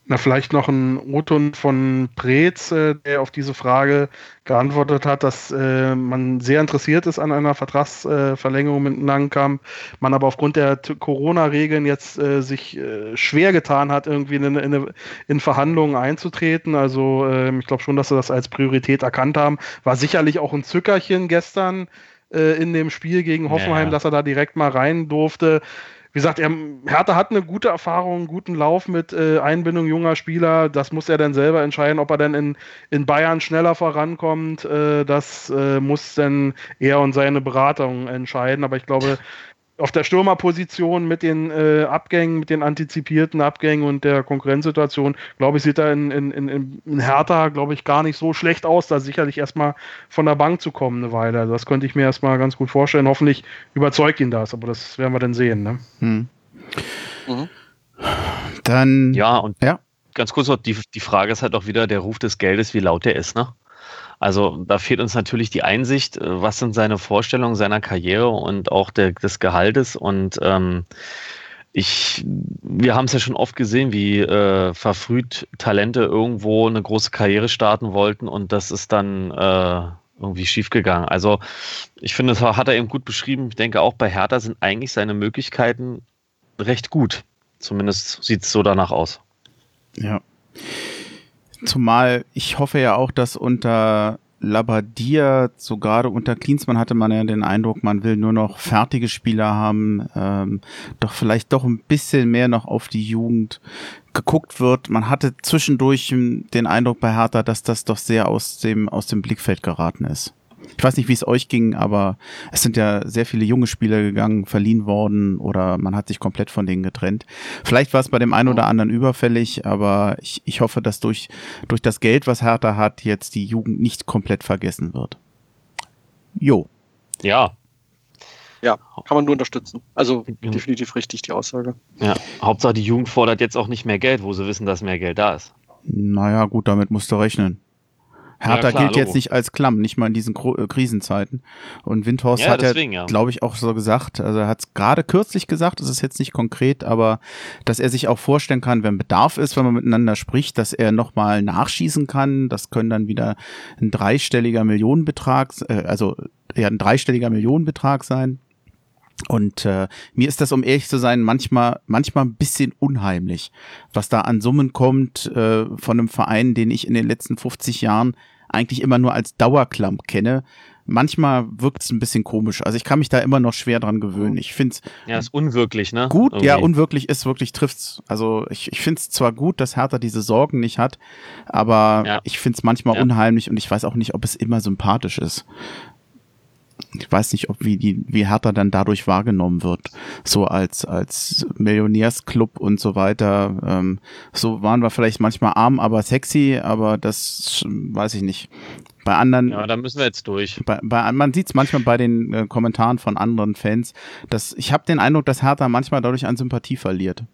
Na, vielleicht noch ein Oton von Preetz, äh, der auf diese Frage geantwortet hat, dass äh, man sehr interessiert ist an einer Vertragsverlängerung mit Langkamp, man aber aufgrund der Corona-Regeln jetzt äh, sich äh, schwer getan hat, irgendwie in, in, in Verhandlungen einzutreten. Also ähm, ich glaube schon, dass sie das als Priorität erkannt haben. War sicherlich auch ein Zückerchen gestern äh, in dem Spiel gegen Hoffenheim, ja. dass er da direkt mal rein durfte wie gesagt, er, Hertha hat eine gute Erfahrung, einen guten Lauf mit äh, Einbindung junger Spieler. Das muss er dann selber entscheiden, ob er dann in, in Bayern schneller vorankommt. Äh, das äh, muss dann er und seine Beratung entscheiden. Aber ich glaube, auf der Stürmerposition mit den äh, Abgängen, mit den antizipierten Abgängen und der Konkurrenzsituation, glaube ich, sieht er in, in, in, in Hertha, glaube ich, gar nicht so schlecht aus, da sicherlich erstmal von der Bank zu kommen eine Weile. Also das könnte ich mir erstmal ganz gut vorstellen. Hoffentlich überzeugt ihn das, aber das werden wir dann sehen. Ne? Hm. Mhm. Dann. Ja, und ja. ganz kurz noch, die, die Frage ist halt auch wieder der Ruf des Geldes, wie laut der ist, ne? Also da fehlt uns natürlich die Einsicht, äh, was sind seine Vorstellungen seiner Karriere und auch der, des Gehaltes. Und ähm, ich, wir haben es ja schon oft gesehen, wie äh, verfrüht Talente irgendwo eine große Karriere starten wollten und das ist dann äh, irgendwie schiefgegangen. Also ich finde, das hat er eben gut beschrieben. Ich denke auch bei Hertha sind eigentlich seine Möglichkeiten recht gut. Zumindest sieht es so danach aus. Ja. Zumal ich hoffe ja auch, dass unter Labadia, so gerade unter Klinsmann hatte man ja den Eindruck, man will nur noch fertige Spieler haben, ähm, doch vielleicht doch ein bisschen mehr noch auf die Jugend geguckt wird. Man hatte zwischendurch den Eindruck bei Hertha, dass das doch sehr aus dem, aus dem Blickfeld geraten ist. Ich weiß nicht, wie es euch ging, aber es sind ja sehr viele junge Spieler gegangen, verliehen worden oder man hat sich komplett von denen getrennt. Vielleicht war es bei dem einen oder anderen überfällig, aber ich, ich hoffe, dass durch, durch das Geld, was Hertha hat, jetzt die Jugend nicht komplett vergessen wird. Jo. Ja. ja, kann man nur unterstützen. Also definitiv richtig die Aussage. Ja, Hauptsache die Jugend fordert jetzt auch nicht mehr Geld, wo sie wissen, dass mehr Geld da ist. Naja, gut, damit musst du rechnen. Hertha ja, klar, gilt Logo. jetzt nicht als Klamm, nicht mal in diesen äh, Krisenzeiten. Und Windhorst ja, hat deswegen, ja, glaube ich, auch so gesagt, also er hat es gerade kürzlich gesagt, das ist jetzt nicht konkret, aber dass er sich auch vorstellen kann, wenn Bedarf ist, wenn man miteinander spricht, dass er nochmal nachschießen kann. Das können dann wieder ein dreistelliger Millionenbetrag, äh, also ja, ein dreistelliger Millionenbetrag sein. Und äh, mir ist das, um ehrlich zu sein, manchmal, manchmal ein bisschen unheimlich, was da an Summen kommt äh, von einem Verein, den ich in den letzten 50 Jahren eigentlich immer nur als Dauerklamp kenne. Manchmal wirkt es ein bisschen komisch. Also ich kann mich da immer noch schwer dran gewöhnen. Ich finde es. Ja, ist unwirklich, ne? Gut, Irgendwie. ja, unwirklich ist wirklich trifft's. Also ich, ich finde es zwar gut, dass Hertha diese Sorgen nicht hat, aber ja. ich finde es manchmal ja. unheimlich und ich weiß auch nicht, ob es immer sympathisch ist ich weiß nicht, ob wie die, wie Hertha dann dadurch wahrgenommen wird, so als als Millionärsclub und so weiter. Ähm, so waren wir vielleicht manchmal arm, aber sexy, aber das weiß ich nicht. Bei anderen. Ja, da müssen wir jetzt durch. Bei, bei, man sieht es manchmal bei den äh, Kommentaren von anderen Fans, dass ich habe den Eindruck, dass Hertha manchmal dadurch an Sympathie verliert.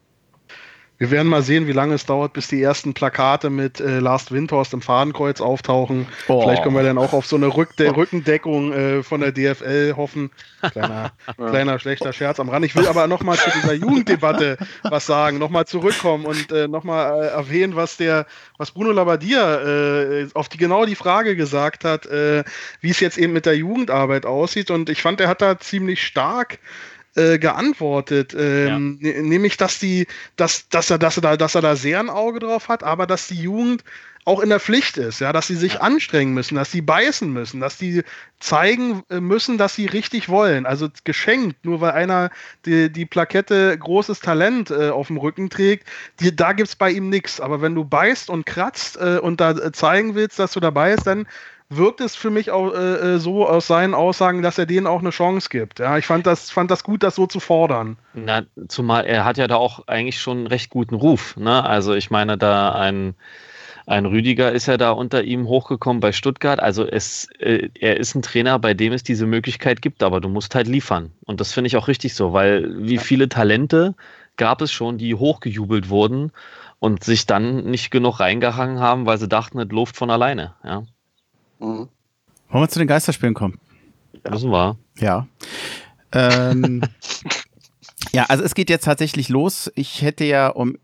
Wir werden mal sehen, wie lange es dauert, bis die ersten Plakate mit äh, Last Windhorst im Fadenkreuz auftauchen. Oh. Vielleicht können wir dann auch auf so eine Rückde Rückendeckung äh, von der DFL hoffen. Kleiner, kleiner schlechter Scherz am Rand. Ich will aber nochmal zu dieser Jugenddebatte was sagen, nochmal zurückkommen und äh, nochmal äh, erwähnen, was der, was Bruno Labbadia äh, auf die genau die Frage gesagt hat, äh, wie es jetzt eben mit der Jugendarbeit aussieht. Und ich fand, er hat da ziemlich stark äh, geantwortet, ähm, ja. Ne, nämlich dass die, dass, dass er, dass er da, dass er da sehr ein Auge drauf hat, aber dass die Jugend auch in der Pflicht ist, ja, dass sie sich ja. anstrengen müssen, dass sie beißen müssen, dass sie zeigen äh, müssen, dass sie richtig wollen. Also geschenkt, nur weil einer die, die Plakette großes Talent äh, auf dem Rücken trägt, die, da gibt es bei ihm nichts. Aber wenn du beißt und kratzt äh, und da äh, zeigen willst, dass du dabei bist, dann wirkt es für mich auch äh, äh, so aus seinen Aussagen, dass er denen auch eine Chance gibt. Ja, ich fand das, fand das gut, das so zu fordern. Na, zumal er hat ja da auch eigentlich schon einen recht guten Ruf. Ne? Also ich meine, da ein, ein Rüdiger ist ja da unter ihm hochgekommen bei Stuttgart. Also es, äh, er ist ein Trainer, bei dem es diese Möglichkeit gibt, aber du musst halt liefern. Und das finde ich auch richtig so, weil wie viele Talente gab es schon, die hochgejubelt wurden und sich dann nicht genug reingehangen haben, weil sie dachten, es läuft von alleine. Ja. Mhm. Wollen wir zu den Geisterspielen kommen? Ja. Müssen wir. Ja. Ähm, ja, also es geht jetzt tatsächlich los. Ich hätte ja, um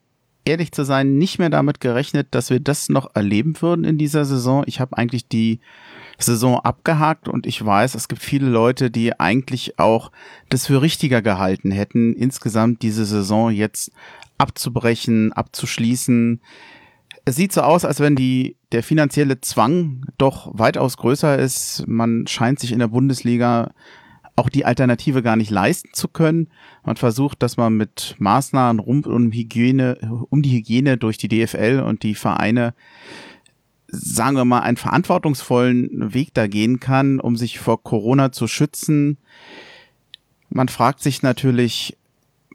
ehrlich zu sein, nicht mehr damit gerechnet, dass wir das noch erleben würden in dieser Saison. Ich habe eigentlich die Saison abgehakt und ich weiß, es gibt viele Leute, die eigentlich auch das für richtiger gehalten hätten, insgesamt diese Saison jetzt abzubrechen, abzuschließen es sieht so aus, als wenn die, der finanzielle Zwang doch weitaus größer ist. Man scheint sich in der Bundesliga auch die Alternative gar nicht leisten zu können. Man versucht, dass man mit Maßnahmen rund um Hygiene, um die Hygiene durch die DFL und die Vereine, sagen wir mal, einen verantwortungsvollen Weg da gehen kann, um sich vor Corona zu schützen. Man fragt sich natürlich,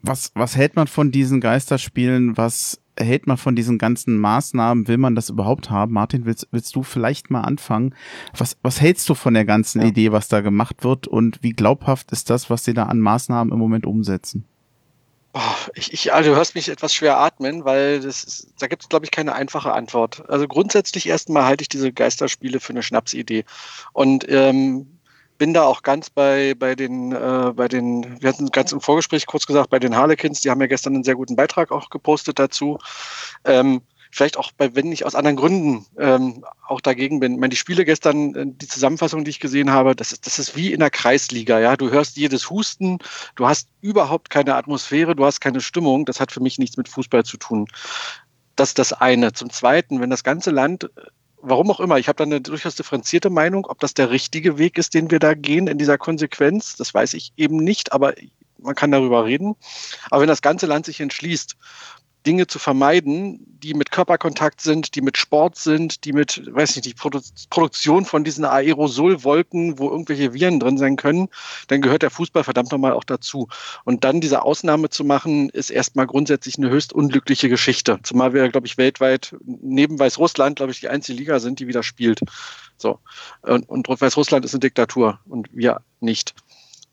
was, was hält man von diesen Geisterspielen? Was hält man von diesen ganzen Maßnahmen? Will man das überhaupt haben? Martin, willst, willst du vielleicht mal anfangen? Was, was hältst du von der ganzen ja. Idee, was da gemacht wird? Und wie glaubhaft ist das, was sie da an Maßnahmen im Moment umsetzen? Oh, ich, ich, also du hörst mich etwas schwer atmen, weil das ist, da gibt es, glaube ich, keine einfache Antwort. Also grundsätzlich erstmal halte ich diese Geisterspiele für eine Schnapsidee. Und ähm, bin da auch ganz bei, bei den, äh, bei den, wir hatten ganz im Vorgespräch kurz gesagt, bei den Harlequins, die haben ja gestern einen sehr guten Beitrag auch gepostet dazu. Ähm, vielleicht auch bei, wenn ich aus anderen Gründen ähm, auch dagegen bin. Ich meine, die Spiele gestern, äh, die Zusammenfassung, die ich gesehen habe, das ist, das ist wie in der Kreisliga, ja. Du hörst jedes Husten, du hast überhaupt keine Atmosphäre, du hast keine Stimmung. Das hat für mich nichts mit Fußball zu tun. Das ist das eine. Zum Zweiten, wenn das ganze Land warum auch immer, ich habe da eine durchaus differenzierte Meinung, ob das der richtige Weg ist, den wir da gehen in dieser Konsequenz, das weiß ich eben nicht, aber man kann darüber reden. Aber wenn das ganze Land sich entschließt, Dinge zu vermeiden, die mit Körperkontakt sind, die mit Sport sind, die mit, weiß nicht, die Produ Produktion von diesen Aerosolwolken, wo irgendwelche Viren drin sein können, dann gehört der Fußball verdammt nochmal auch dazu. Und dann diese Ausnahme zu machen, ist erstmal grundsätzlich eine höchst unglückliche Geschichte. Zumal wir, glaube ich, weltweit neben Weißrussland, glaube ich, die einzige Liga sind, die wieder spielt. So. Und, und Weißrussland ist eine Diktatur und wir nicht.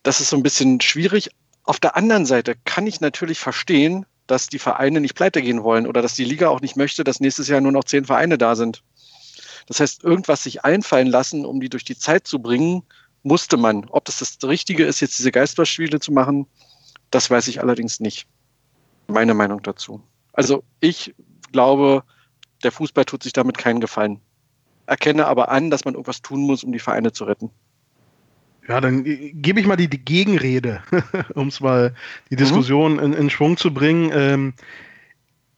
das ist so ein bisschen schwierig. Auf der anderen Seite kann ich natürlich verstehen, dass die Vereine nicht pleite gehen wollen oder dass die Liga auch nicht möchte, dass nächstes Jahr nur noch zehn Vereine da sind. Das heißt, irgendwas sich einfallen lassen, um die durch die Zeit zu bringen, musste man. Ob das das Richtige ist, jetzt diese Geisterspiele zu machen, das weiß ich allerdings nicht. Meine Meinung dazu. Also ich glaube, der Fußball tut sich damit keinen Gefallen. Erkenne aber an, dass man irgendwas tun muss, um die Vereine zu retten. Ja, dann gebe ich mal die, die Gegenrede, um es mal die mhm. Diskussion mhm. in, in, Schwung zu bringen. Ähm,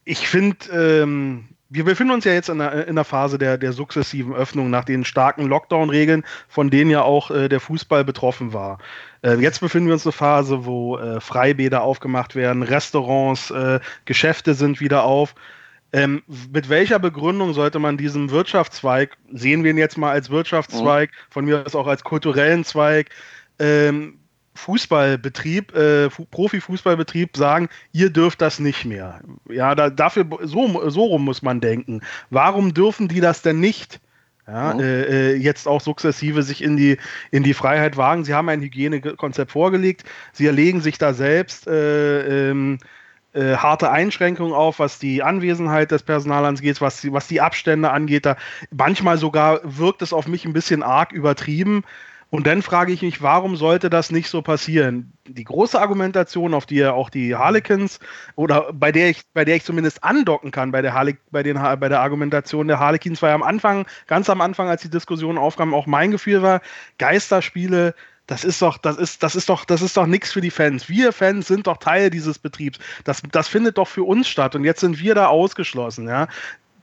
ich finde, ähm, wir befinden uns ja jetzt in der, in der Phase der, der sukzessiven Öffnung nach den starken Lockdown-Regeln, von denen ja auch äh, der Fußball betroffen war. Äh, jetzt befinden wir uns in einer Phase, wo äh, Freibäder aufgemacht werden, Restaurants, äh, Geschäfte sind wieder auf. Ähm, mit welcher Begründung sollte man diesem Wirtschaftszweig, sehen wir ihn jetzt mal als Wirtschaftszweig, mhm. von mir aus auch als kulturellen Zweig, ähm, Fußballbetrieb, äh, Profifußballbetrieb sagen, ihr dürft das nicht mehr. Ja, da, dafür, so, so rum muss man denken. Warum dürfen die das denn nicht? Ja, mhm. äh, äh jetzt auch sukzessive sich in die, in die Freiheit wagen. Sie haben ein Hygienekonzept vorgelegt. Sie erlegen sich da selbst äh, ähm, äh, harte Einschränkungen auf, was die Anwesenheit des Personals angeht, was die, was die Abstände angeht. Da manchmal sogar wirkt es auf mich ein bisschen arg übertrieben. Und dann frage ich mich, warum sollte das nicht so passieren? Die große Argumentation, auf die ja auch die Harlequins oder bei der ich, bei der ich zumindest andocken kann, bei der, Harle bei, den, bei der Argumentation der Harlequins, war ja am Anfang, ganz am Anfang, als die Diskussion aufkam, auch mein Gefühl war, Geisterspiele, das ist doch, das ist, das ist doch, das ist doch nichts für die Fans. Wir Fans sind doch Teil dieses Betriebs. Das, das findet doch für uns statt und jetzt sind wir da ausgeschlossen, ja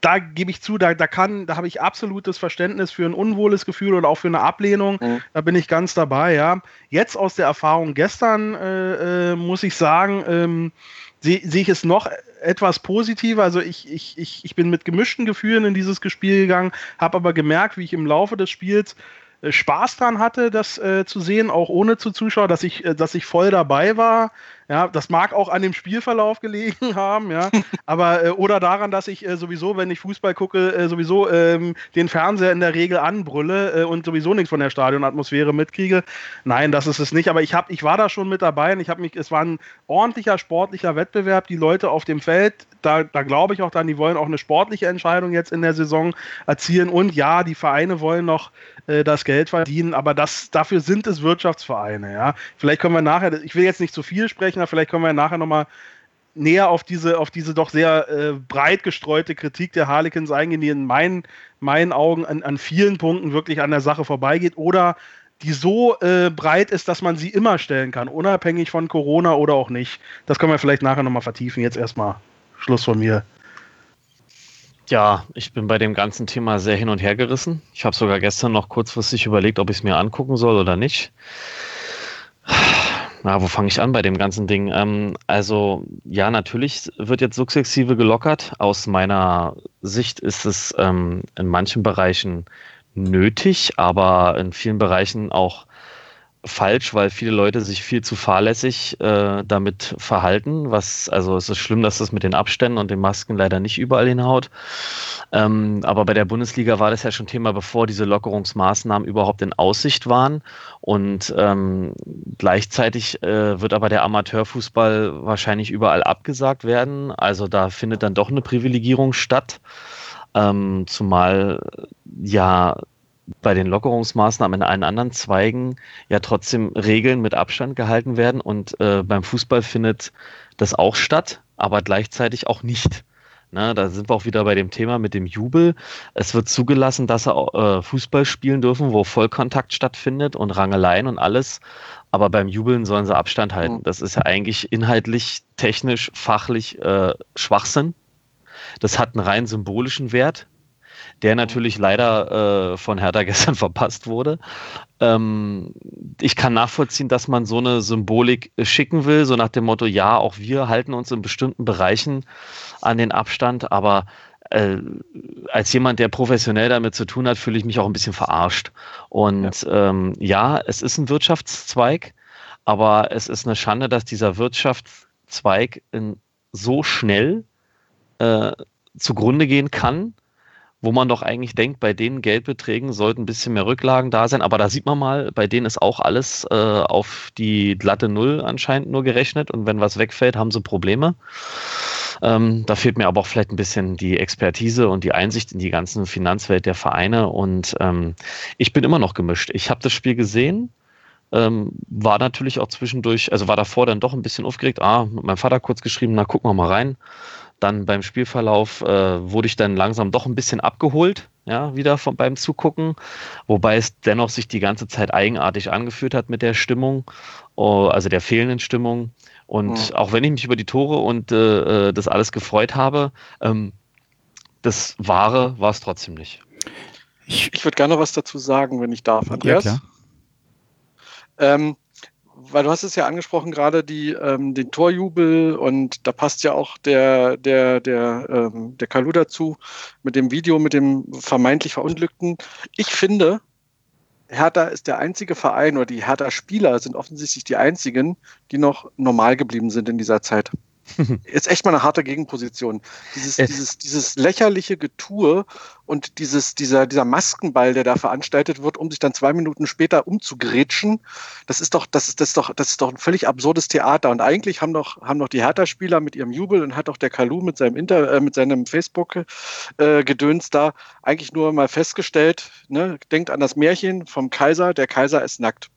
da gebe ich zu, da, da kann, da habe ich absolutes Verständnis für ein unwohles Gefühl oder auch für eine Ablehnung. Mhm. Da bin ich ganz dabei, ja. Jetzt aus der Erfahrung gestern äh, äh, muss ich sagen, ähm, sehe seh ich es noch etwas positiver. Also ich, ich, ich, ich bin mit gemischten Gefühlen in dieses Spiel gegangen, habe aber gemerkt, wie ich im Laufe des Spiels Spaß dran hatte, das äh, zu sehen, auch ohne zu Zuschauer, dass ich, äh, dass ich voll dabei war. Ja, das mag auch an dem Spielverlauf gelegen haben, ja. Aber äh, oder daran, dass ich äh, sowieso, wenn ich Fußball gucke, äh, sowieso ähm, den Fernseher in der Regel anbrülle äh, und sowieso nichts von der Stadionatmosphäre mitkriege. Nein, das ist es nicht. Aber ich habe, ich war da schon mit dabei und ich habe mich, es war ein ordentlicher sportlicher Wettbewerb. Die Leute auf dem Feld, da, da glaube ich auch dann, die wollen auch eine sportliche Entscheidung jetzt in der Saison erzielen. Und ja, die Vereine wollen noch äh, das Geld verdienen, aber das, dafür sind es Wirtschaftsvereine, ja. Vielleicht können wir nachher, ich will jetzt nicht zu viel sprechen, Rechner. Vielleicht kommen wir nachher nochmal näher auf diese, auf diese doch sehr äh, breit gestreute Kritik der Harlequins eingehen, die in meinen, meinen Augen an, an vielen Punkten wirklich an der Sache vorbeigeht oder die so äh, breit ist, dass man sie immer stellen kann, unabhängig von Corona oder auch nicht. Das können wir vielleicht nachher nochmal vertiefen. Jetzt erstmal Schluss von mir. Ja, ich bin bei dem ganzen Thema sehr hin und her gerissen. Ich habe sogar gestern noch kurzfristig überlegt, ob ich es mir angucken soll oder nicht. Na, wo fange ich an bei dem ganzen Ding? Ähm, also ja, natürlich wird jetzt sukzessive gelockert. Aus meiner Sicht ist es ähm, in manchen Bereichen nötig, aber in vielen Bereichen auch falsch, weil viele Leute sich viel zu fahrlässig äh, damit verhalten. Was, also es ist schlimm, dass das mit den Abständen und den Masken leider nicht überall hinhaut. Ähm, aber bei der Bundesliga war das ja schon Thema, bevor diese Lockerungsmaßnahmen überhaupt in Aussicht waren. Und ähm, gleichzeitig äh, wird aber der Amateurfußball wahrscheinlich überall abgesagt werden. Also da findet dann doch eine Privilegierung statt. Ähm, zumal ja bei den Lockerungsmaßnahmen in allen anderen Zweigen ja trotzdem Regeln mit Abstand gehalten werden und äh, beim Fußball findet das auch statt, aber gleichzeitig auch nicht. Na, da sind wir auch wieder bei dem Thema mit dem Jubel. Es wird zugelassen, dass sie äh, Fußball spielen dürfen, wo Vollkontakt stattfindet und Rangeleien und alles. Aber beim Jubeln sollen sie Abstand halten. Mhm. Das ist ja eigentlich inhaltlich, technisch, fachlich äh, Schwachsinn. Das hat einen rein symbolischen Wert der natürlich leider äh, von Hertha gestern verpasst wurde. Ähm, ich kann nachvollziehen, dass man so eine Symbolik schicken will, so nach dem Motto, ja, auch wir halten uns in bestimmten Bereichen an den Abstand, aber äh, als jemand, der professionell damit zu tun hat, fühle ich mich auch ein bisschen verarscht. Und ja, ähm, ja es ist ein Wirtschaftszweig, aber es ist eine Schande, dass dieser Wirtschaftszweig in so schnell äh, zugrunde gehen kann wo man doch eigentlich denkt, bei den Geldbeträgen sollten ein bisschen mehr Rücklagen da sein. Aber da sieht man mal, bei denen ist auch alles äh, auf die glatte Null anscheinend nur gerechnet. Und wenn was wegfällt, haben sie Probleme. Ähm, da fehlt mir aber auch vielleicht ein bisschen die Expertise und die Einsicht in die ganzen Finanzwelt der Vereine. Und ähm, ich bin immer noch gemischt. Ich habe das Spiel gesehen. Ähm, war natürlich auch zwischendurch, also war davor dann doch ein bisschen aufgeregt. Ah, mit meinem Vater kurz geschrieben, na gucken wir mal rein. Dann beim Spielverlauf äh, wurde ich dann langsam doch ein bisschen abgeholt, ja, wieder von, beim Zugucken, wobei es dennoch sich die ganze Zeit eigenartig angefühlt hat mit der Stimmung, oh, also der fehlenden Stimmung. Und mhm. auch wenn ich mich über die Tore und äh, äh das alles gefreut habe, ähm, das Wahre war es trotzdem nicht. Ich, ich würde gerne was dazu sagen, wenn ich darf, Andreas. Ja, ähm, weil du hast es ja angesprochen gerade, die, ähm, den Torjubel und da passt ja auch der, der, der, ähm, der Kalu dazu mit dem Video mit dem vermeintlich Verunglückten. Ich finde, Hertha ist der einzige Verein oder die Hertha-Spieler sind offensichtlich die einzigen, die noch normal geblieben sind in dieser Zeit. ist echt mal eine harte Gegenposition. Dieses, dieses, dieses lächerliche Getue und dieses, dieser, dieser Maskenball, der da veranstaltet wird, um sich dann zwei Minuten später umzugrätschen, das ist doch, das ist, das ist doch, das ist doch ein völlig absurdes Theater. Und eigentlich haben doch, haben doch die Hertha-Spieler mit ihrem Jubel und hat doch der Kalu mit seinem Inter, äh, mit seinem Facebook-Gedöns äh, da eigentlich nur mal festgestellt, ne, denkt an das Märchen vom Kaiser, der Kaiser ist nackt.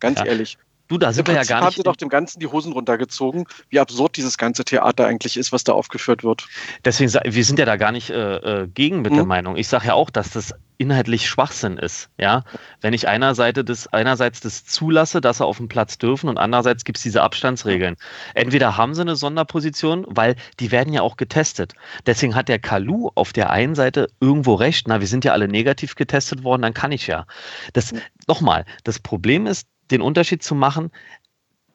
Ganz ja. ehrlich. Du, da sind wir ja gar nicht. haben sie doch dem Ganzen die Hosen runtergezogen, wie absurd dieses ganze Theater eigentlich ist, was da aufgeführt wird. Deswegen, wir sind ja da gar nicht äh, äh gegen mit hm. der mhm. Meinung. Ich sage ja auch, dass das inhaltlich Schwachsinn ist. Ja, wenn ich einerseits das, einerseits das zulasse, dass sie auf dem Platz dürfen und andererseits gibt es diese Abstandsregeln. Entweder haben sie eine Sonderposition, weil die werden ja auch getestet. Deswegen hat der Kalu auf der einen Seite irgendwo recht. Na, wir sind ja alle negativ getestet worden, dann kann ich ja. Das, nochmal, das Problem ist, den Unterschied zu machen,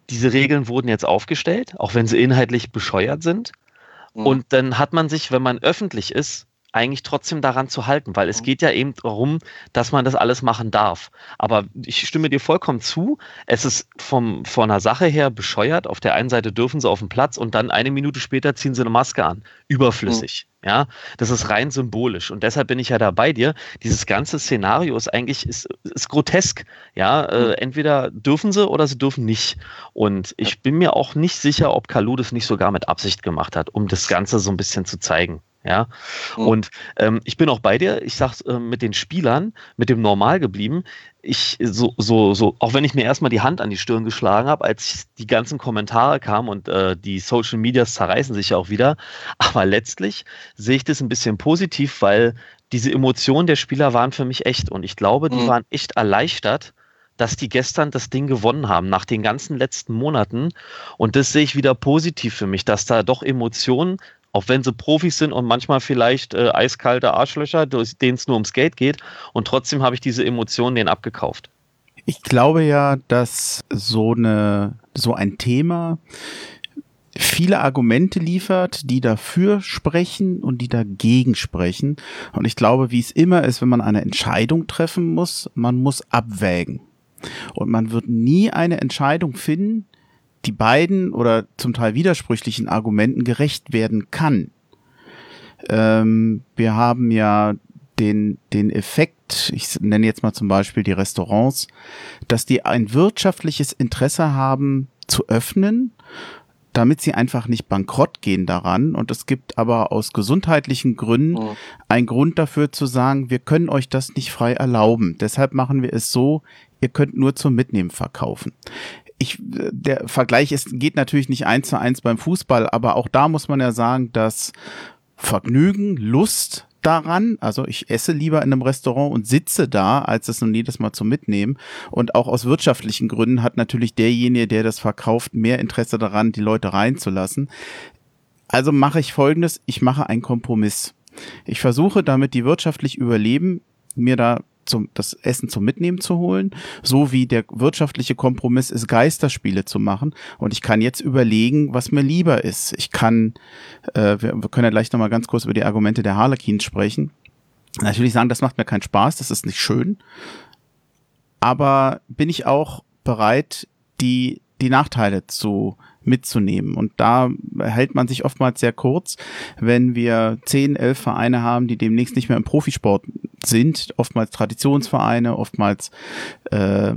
diese Regeln wurden jetzt aufgestellt, auch wenn sie inhaltlich bescheuert sind. Mhm. Und dann hat man sich, wenn man öffentlich ist, eigentlich trotzdem daran zu halten, weil es geht ja eben darum, dass man das alles machen darf. Aber ich stimme dir vollkommen zu, es ist vom, von der Sache her bescheuert. Auf der einen Seite dürfen sie auf den Platz und dann eine Minute später ziehen sie eine Maske an. Überflüssig. Mhm. Ja, das ist rein symbolisch und deshalb bin ich ja da bei dir. Dieses ganze Szenario ist eigentlich ist, ist grotesk. Ja, äh, mhm. entweder dürfen sie oder sie dürfen nicht. Und ich bin mir auch nicht sicher, ob Kalu das nicht sogar mit Absicht gemacht hat, um das Ganze so ein bisschen zu zeigen. Ja, mhm. und ähm, ich bin auch bei dir. Ich sag's äh, mit den Spielern, mit dem Normal geblieben. Ich so so so, auch wenn ich mir erstmal die Hand an die Stirn geschlagen habe, als die ganzen Kommentare kamen und äh, die Social Medias zerreißen sich ja auch wieder. Aber letztlich sehe ich das ein bisschen positiv, weil diese Emotionen der Spieler waren für mich echt und ich glaube, die mhm. waren echt erleichtert, dass die gestern das Ding gewonnen haben, nach den ganzen letzten Monaten. Und das sehe ich wieder positiv für mich, dass da doch Emotionen auch wenn sie Profis sind und manchmal vielleicht äh, eiskalte Arschlöcher, denen es nur ums Geld geht. Und trotzdem habe ich diese Emotionen denen abgekauft. Ich glaube ja, dass so eine, so ein Thema viele Argumente liefert, die dafür sprechen und die dagegen sprechen. Und ich glaube, wie es immer ist, wenn man eine Entscheidung treffen muss, man muss abwägen. Und man wird nie eine Entscheidung finden, die beiden oder zum Teil widersprüchlichen Argumenten gerecht werden kann. Ähm, wir haben ja den, den Effekt, ich nenne jetzt mal zum Beispiel die Restaurants, dass die ein wirtschaftliches Interesse haben zu öffnen, damit sie einfach nicht bankrott gehen daran. Und es gibt aber aus gesundheitlichen Gründen oh. einen Grund dafür zu sagen, wir können euch das nicht frei erlauben. Deshalb machen wir es so, ihr könnt nur zum Mitnehmen verkaufen ich, der Vergleich ist, geht natürlich nicht eins zu eins beim Fußball, aber auch da muss man ja sagen, dass Vergnügen, Lust daran, also ich esse lieber in einem Restaurant und sitze da, als es nun jedes Mal zu mitnehmen. Und auch aus wirtschaftlichen Gründen hat natürlich derjenige, der das verkauft, mehr Interesse daran, die Leute reinzulassen. Also mache ich folgendes, ich mache einen Kompromiss. Ich versuche damit die wirtschaftlich überleben, mir da zum, das Essen zum Mitnehmen zu holen, so wie der wirtschaftliche Kompromiss ist, Geisterspiele zu machen. Und ich kann jetzt überlegen, was mir lieber ist. Ich kann, äh, wir, wir können ja gleich nochmal ganz kurz über die Argumente der Harlequins sprechen. Natürlich sagen, das macht mir keinen Spaß, das ist nicht schön. Aber bin ich auch bereit, die, die Nachteile zu mitzunehmen. Und da hält man sich oftmals sehr kurz, wenn wir zehn, elf Vereine haben, die demnächst nicht mehr im Profisport sind, oftmals Traditionsvereine, oftmals äh,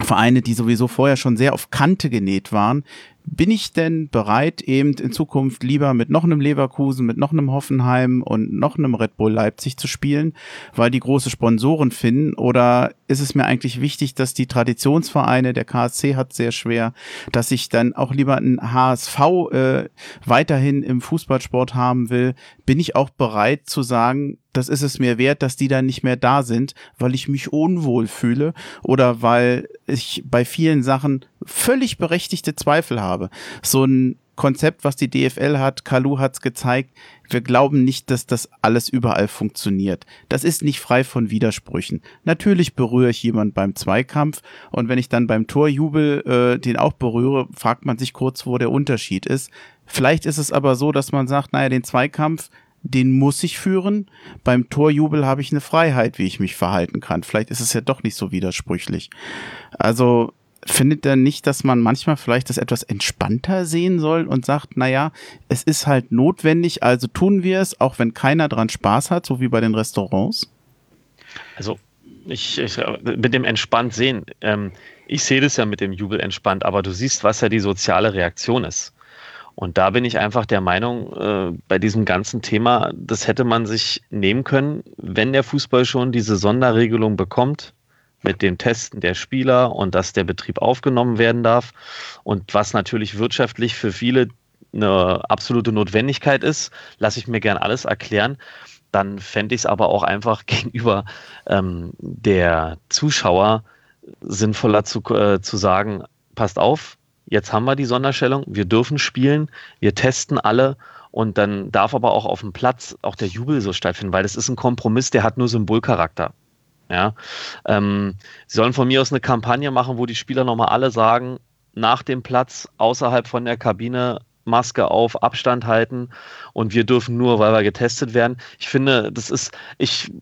Vereine, die sowieso vorher schon sehr auf Kante genäht waren, bin ich denn bereit, eben in Zukunft lieber mit noch einem Leverkusen, mit noch einem Hoffenheim und noch einem Red Bull Leipzig zu spielen, weil die große Sponsoren finden? Oder ist es mir eigentlich wichtig, dass die Traditionsvereine, der KSC hat sehr schwer, dass ich dann auch lieber ein HSV äh, weiterhin im Fußballsport haben will? Bin ich auch bereit zu sagen, das ist es mir wert, dass die dann nicht mehr da sind, weil ich mich unwohl fühle oder weil ich bei vielen Sachen völlig berechtigte Zweifel habe. So ein Konzept, was die DFL hat, Kalu hat's gezeigt, wir glauben nicht, dass das alles überall funktioniert. Das ist nicht frei von Widersprüchen. Natürlich berühre ich jemand beim Zweikampf und wenn ich dann beim Torjubel äh, den auch berühre, fragt man sich kurz, wo der Unterschied ist. Vielleicht ist es aber so, dass man sagt, naja, den Zweikampf, den muss ich führen. Beim Torjubel habe ich eine Freiheit, wie ich mich verhalten kann. Vielleicht ist es ja doch nicht so widersprüchlich. Also findet er nicht, dass man manchmal vielleicht das etwas entspannter sehen soll und sagt, naja, es ist halt notwendig, also tun wir es, auch wenn keiner dran Spaß hat, so wie bei den Restaurants? Also ich, ich mit dem entspannt sehen, ähm, ich sehe das ja mit dem Jubel entspannt, aber du siehst, was ja die soziale Reaktion ist. Und da bin ich einfach der Meinung, äh, bei diesem ganzen Thema, das hätte man sich nehmen können, wenn der Fußball schon diese Sonderregelung bekommt mit dem Testen der Spieler und dass der Betrieb aufgenommen werden darf und was natürlich wirtschaftlich für viele eine absolute Notwendigkeit ist, lasse ich mir gern alles erklären. Dann fände ich es aber auch einfach gegenüber ähm, der Zuschauer sinnvoller zu, äh, zu sagen, passt auf, jetzt haben wir die Sonderstellung, wir dürfen spielen, wir testen alle und dann darf aber auch auf dem Platz auch der Jubel so stattfinden, weil das ist ein Kompromiss, der hat nur Symbolcharakter. Ja, ähm, sie sollen von mir aus eine Kampagne machen, wo die Spieler nochmal alle sagen, nach dem Platz, außerhalb von der Kabine, Maske auf, Abstand halten und wir dürfen nur, weil wir getestet werden. Ich finde, das ist, ich,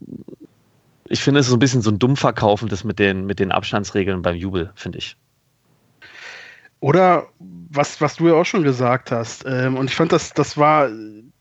ich finde, es ist so ein bisschen so ein Dummverkaufen, das mit den, mit den Abstandsregeln beim Jubel, finde ich. Oder was, was du ja auch schon gesagt hast, ähm, und ich fand, das, das war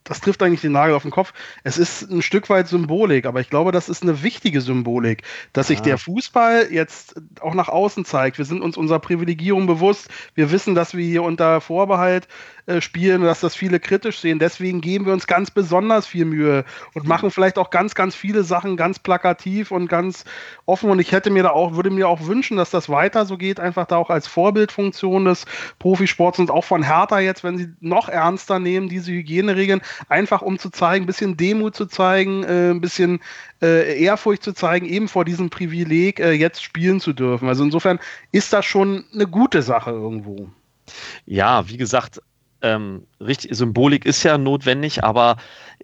das trifft eigentlich den Nagel auf den Kopf. Es ist ein Stück weit Symbolik, aber ich glaube, das ist eine wichtige Symbolik, dass sich der Fußball jetzt auch nach außen zeigt. Wir sind uns unserer Privilegierung bewusst. Wir wissen, dass wir hier unter Vorbehalt äh, spielen, dass das viele kritisch sehen. Deswegen geben wir uns ganz besonders viel Mühe und machen vielleicht auch ganz, ganz viele Sachen ganz plakativ und ganz offen. Und ich hätte mir da auch, würde mir auch wünschen, dass das weiter so geht, einfach da auch als Vorbildfunktion des Profisports und auch von Hertha jetzt, wenn sie noch ernster nehmen, diese Hygieneregeln, einfach um zu zeigen, ein bisschen Demut zu zeigen, äh, ein bisschen äh, Ehrfurcht zu zeigen, eben vor diesem Privileg äh, jetzt spielen zu dürfen. Also insofern ist das schon eine gute Sache irgendwo. Ja, wie gesagt, ähm, richtig, Symbolik ist ja notwendig, aber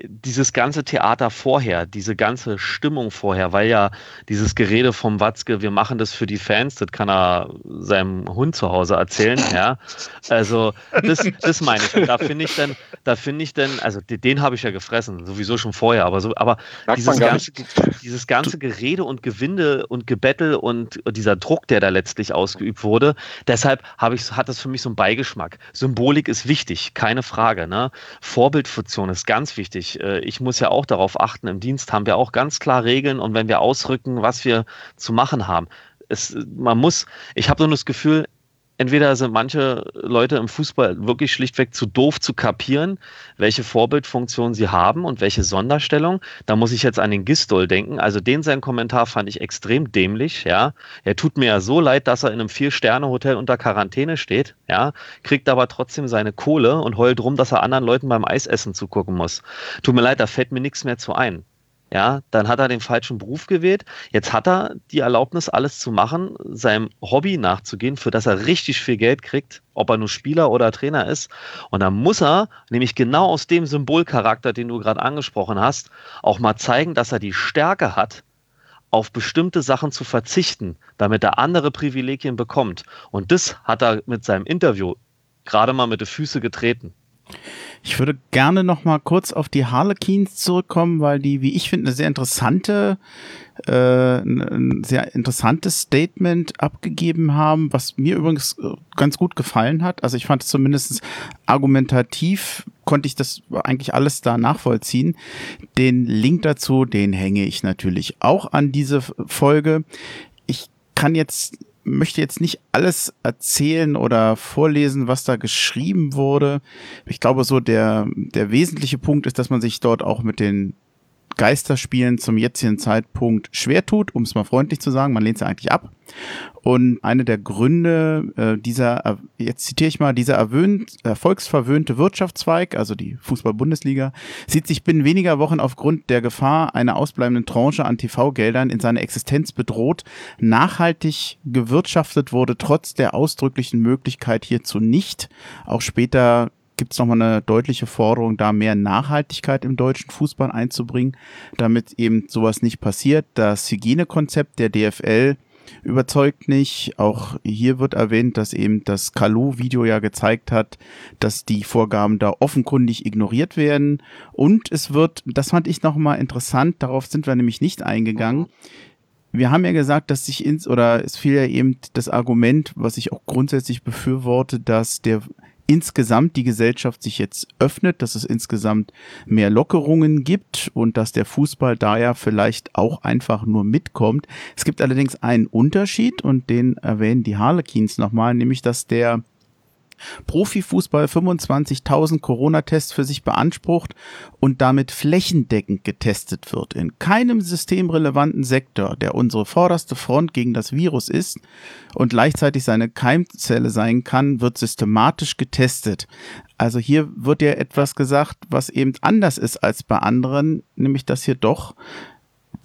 dieses ganze Theater vorher, diese ganze Stimmung vorher, weil ja dieses Gerede vom Watzke, wir machen das für die Fans, das kann er seinem Hund zu Hause erzählen, ja. Also, das, das meine ich. Da finde ich dann, da finde ich dann, also den, den habe ich ja gefressen, sowieso schon vorher, aber so, aber dieses ganze, dieses ganze Gerede und Gewinde und Gebettel und dieser Druck, der da letztlich ausgeübt wurde, deshalb habe ich, hat das für mich so einen Beigeschmack. Symbolik ist wichtig, keine Frage, ne? Vorbildfunktion ist ganz wichtig wichtig. Äh, ich muss ja auch darauf achten, im Dienst haben wir auch ganz klar Regeln und wenn wir ausrücken, was wir zu machen haben. Es, man muss, ich habe so das Gefühl, entweder sind manche Leute im Fußball wirklich schlichtweg zu doof zu kapieren, welche Vorbildfunktion sie haben und welche Sonderstellung. Da muss ich jetzt an den Gistol denken. Also den sein Kommentar fand ich extrem dämlich, ja. Er tut mir ja so leid, dass er in einem Vier-Sterne-Hotel unter Quarantäne steht, ja, kriegt aber trotzdem seine Kohle und heult rum, dass er anderen Leuten beim Eisessen zugucken muss. Tut mir leid, da fällt mir nichts mehr zu ein ja, dann hat er den falschen Beruf gewählt. Jetzt hat er die Erlaubnis, alles zu machen, seinem Hobby nachzugehen, für das er richtig viel Geld kriegt, ob er nur Spieler oder Trainer ist. Und dann muss er, nämlich genau aus dem Symbolcharakter, den du gerade angesprochen hast, auch mal zeigen, dass er die Stärke hat, auf bestimmte Sachen zu verzichten, damit er andere Privilegien bekommt. Und das hat er mit seinem Interview gerade mal mit den Füßen getreten. Ich würde gerne noch mal kurz auf die Harlequins zurückkommen, weil die, wie ich finde, eine sehr interessante, äh, ein sehr interessantes Statement abgegeben haben, was mir übrigens äh, ganz gut gefallen hat. Also ich fand es zumindest argumentativ, konnte ich das eigentlich alles da nachvollziehen. Den Link dazu, den hänge ich natürlich auch an diese Folge. Ich kann jetzt möchte jetzt nicht alles erzählen oder vorlesen, was da geschrieben wurde. Ich glaube, so der, der wesentliche Punkt ist, dass man sich dort auch mit den Geisterspielen zum jetzigen Zeitpunkt schwer tut, um es mal freundlich zu sagen. Man lehnt sie eigentlich ab. Und eine der Gründe äh, dieser, äh, jetzt zitiere ich mal, dieser erwöhnt, erfolgsverwöhnte Wirtschaftszweig, also die Fußball-Bundesliga, sieht sich binnen weniger Wochen aufgrund der Gefahr einer ausbleibenden Tranche an TV-Geldern in seiner Existenz bedroht. Nachhaltig gewirtschaftet wurde trotz der ausdrücklichen Möglichkeit hierzu nicht. Auch später gibt es nochmal eine deutliche Forderung, da mehr Nachhaltigkeit im deutschen Fußball einzubringen, damit eben sowas nicht passiert. Das Hygienekonzept der DFL überzeugt nicht. Auch hier wird erwähnt, dass eben das Kalu-Video ja gezeigt hat, dass die Vorgaben da offenkundig ignoriert werden. Und es wird, das fand ich nochmal interessant, darauf sind wir nämlich nicht eingegangen. Wir haben ja gesagt, dass sich ins, oder es fiel ja eben das Argument, was ich auch grundsätzlich befürworte, dass der insgesamt die Gesellschaft sich jetzt öffnet, dass es insgesamt mehr Lockerungen gibt und dass der Fußball da ja vielleicht auch einfach nur mitkommt. Es gibt allerdings einen Unterschied und den erwähnen die Harlequins nochmal, nämlich dass der Profifußball 25.000 Corona-Tests für sich beansprucht und damit flächendeckend getestet wird. In keinem systemrelevanten Sektor, der unsere vorderste Front gegen das Virus ist und gleichzeitig seine Keimzelle sein kann, wird systematisch getestet. Also hier wird ja etwas gesagt, was eben anders ist als bei anderen, nämlich dass hier doch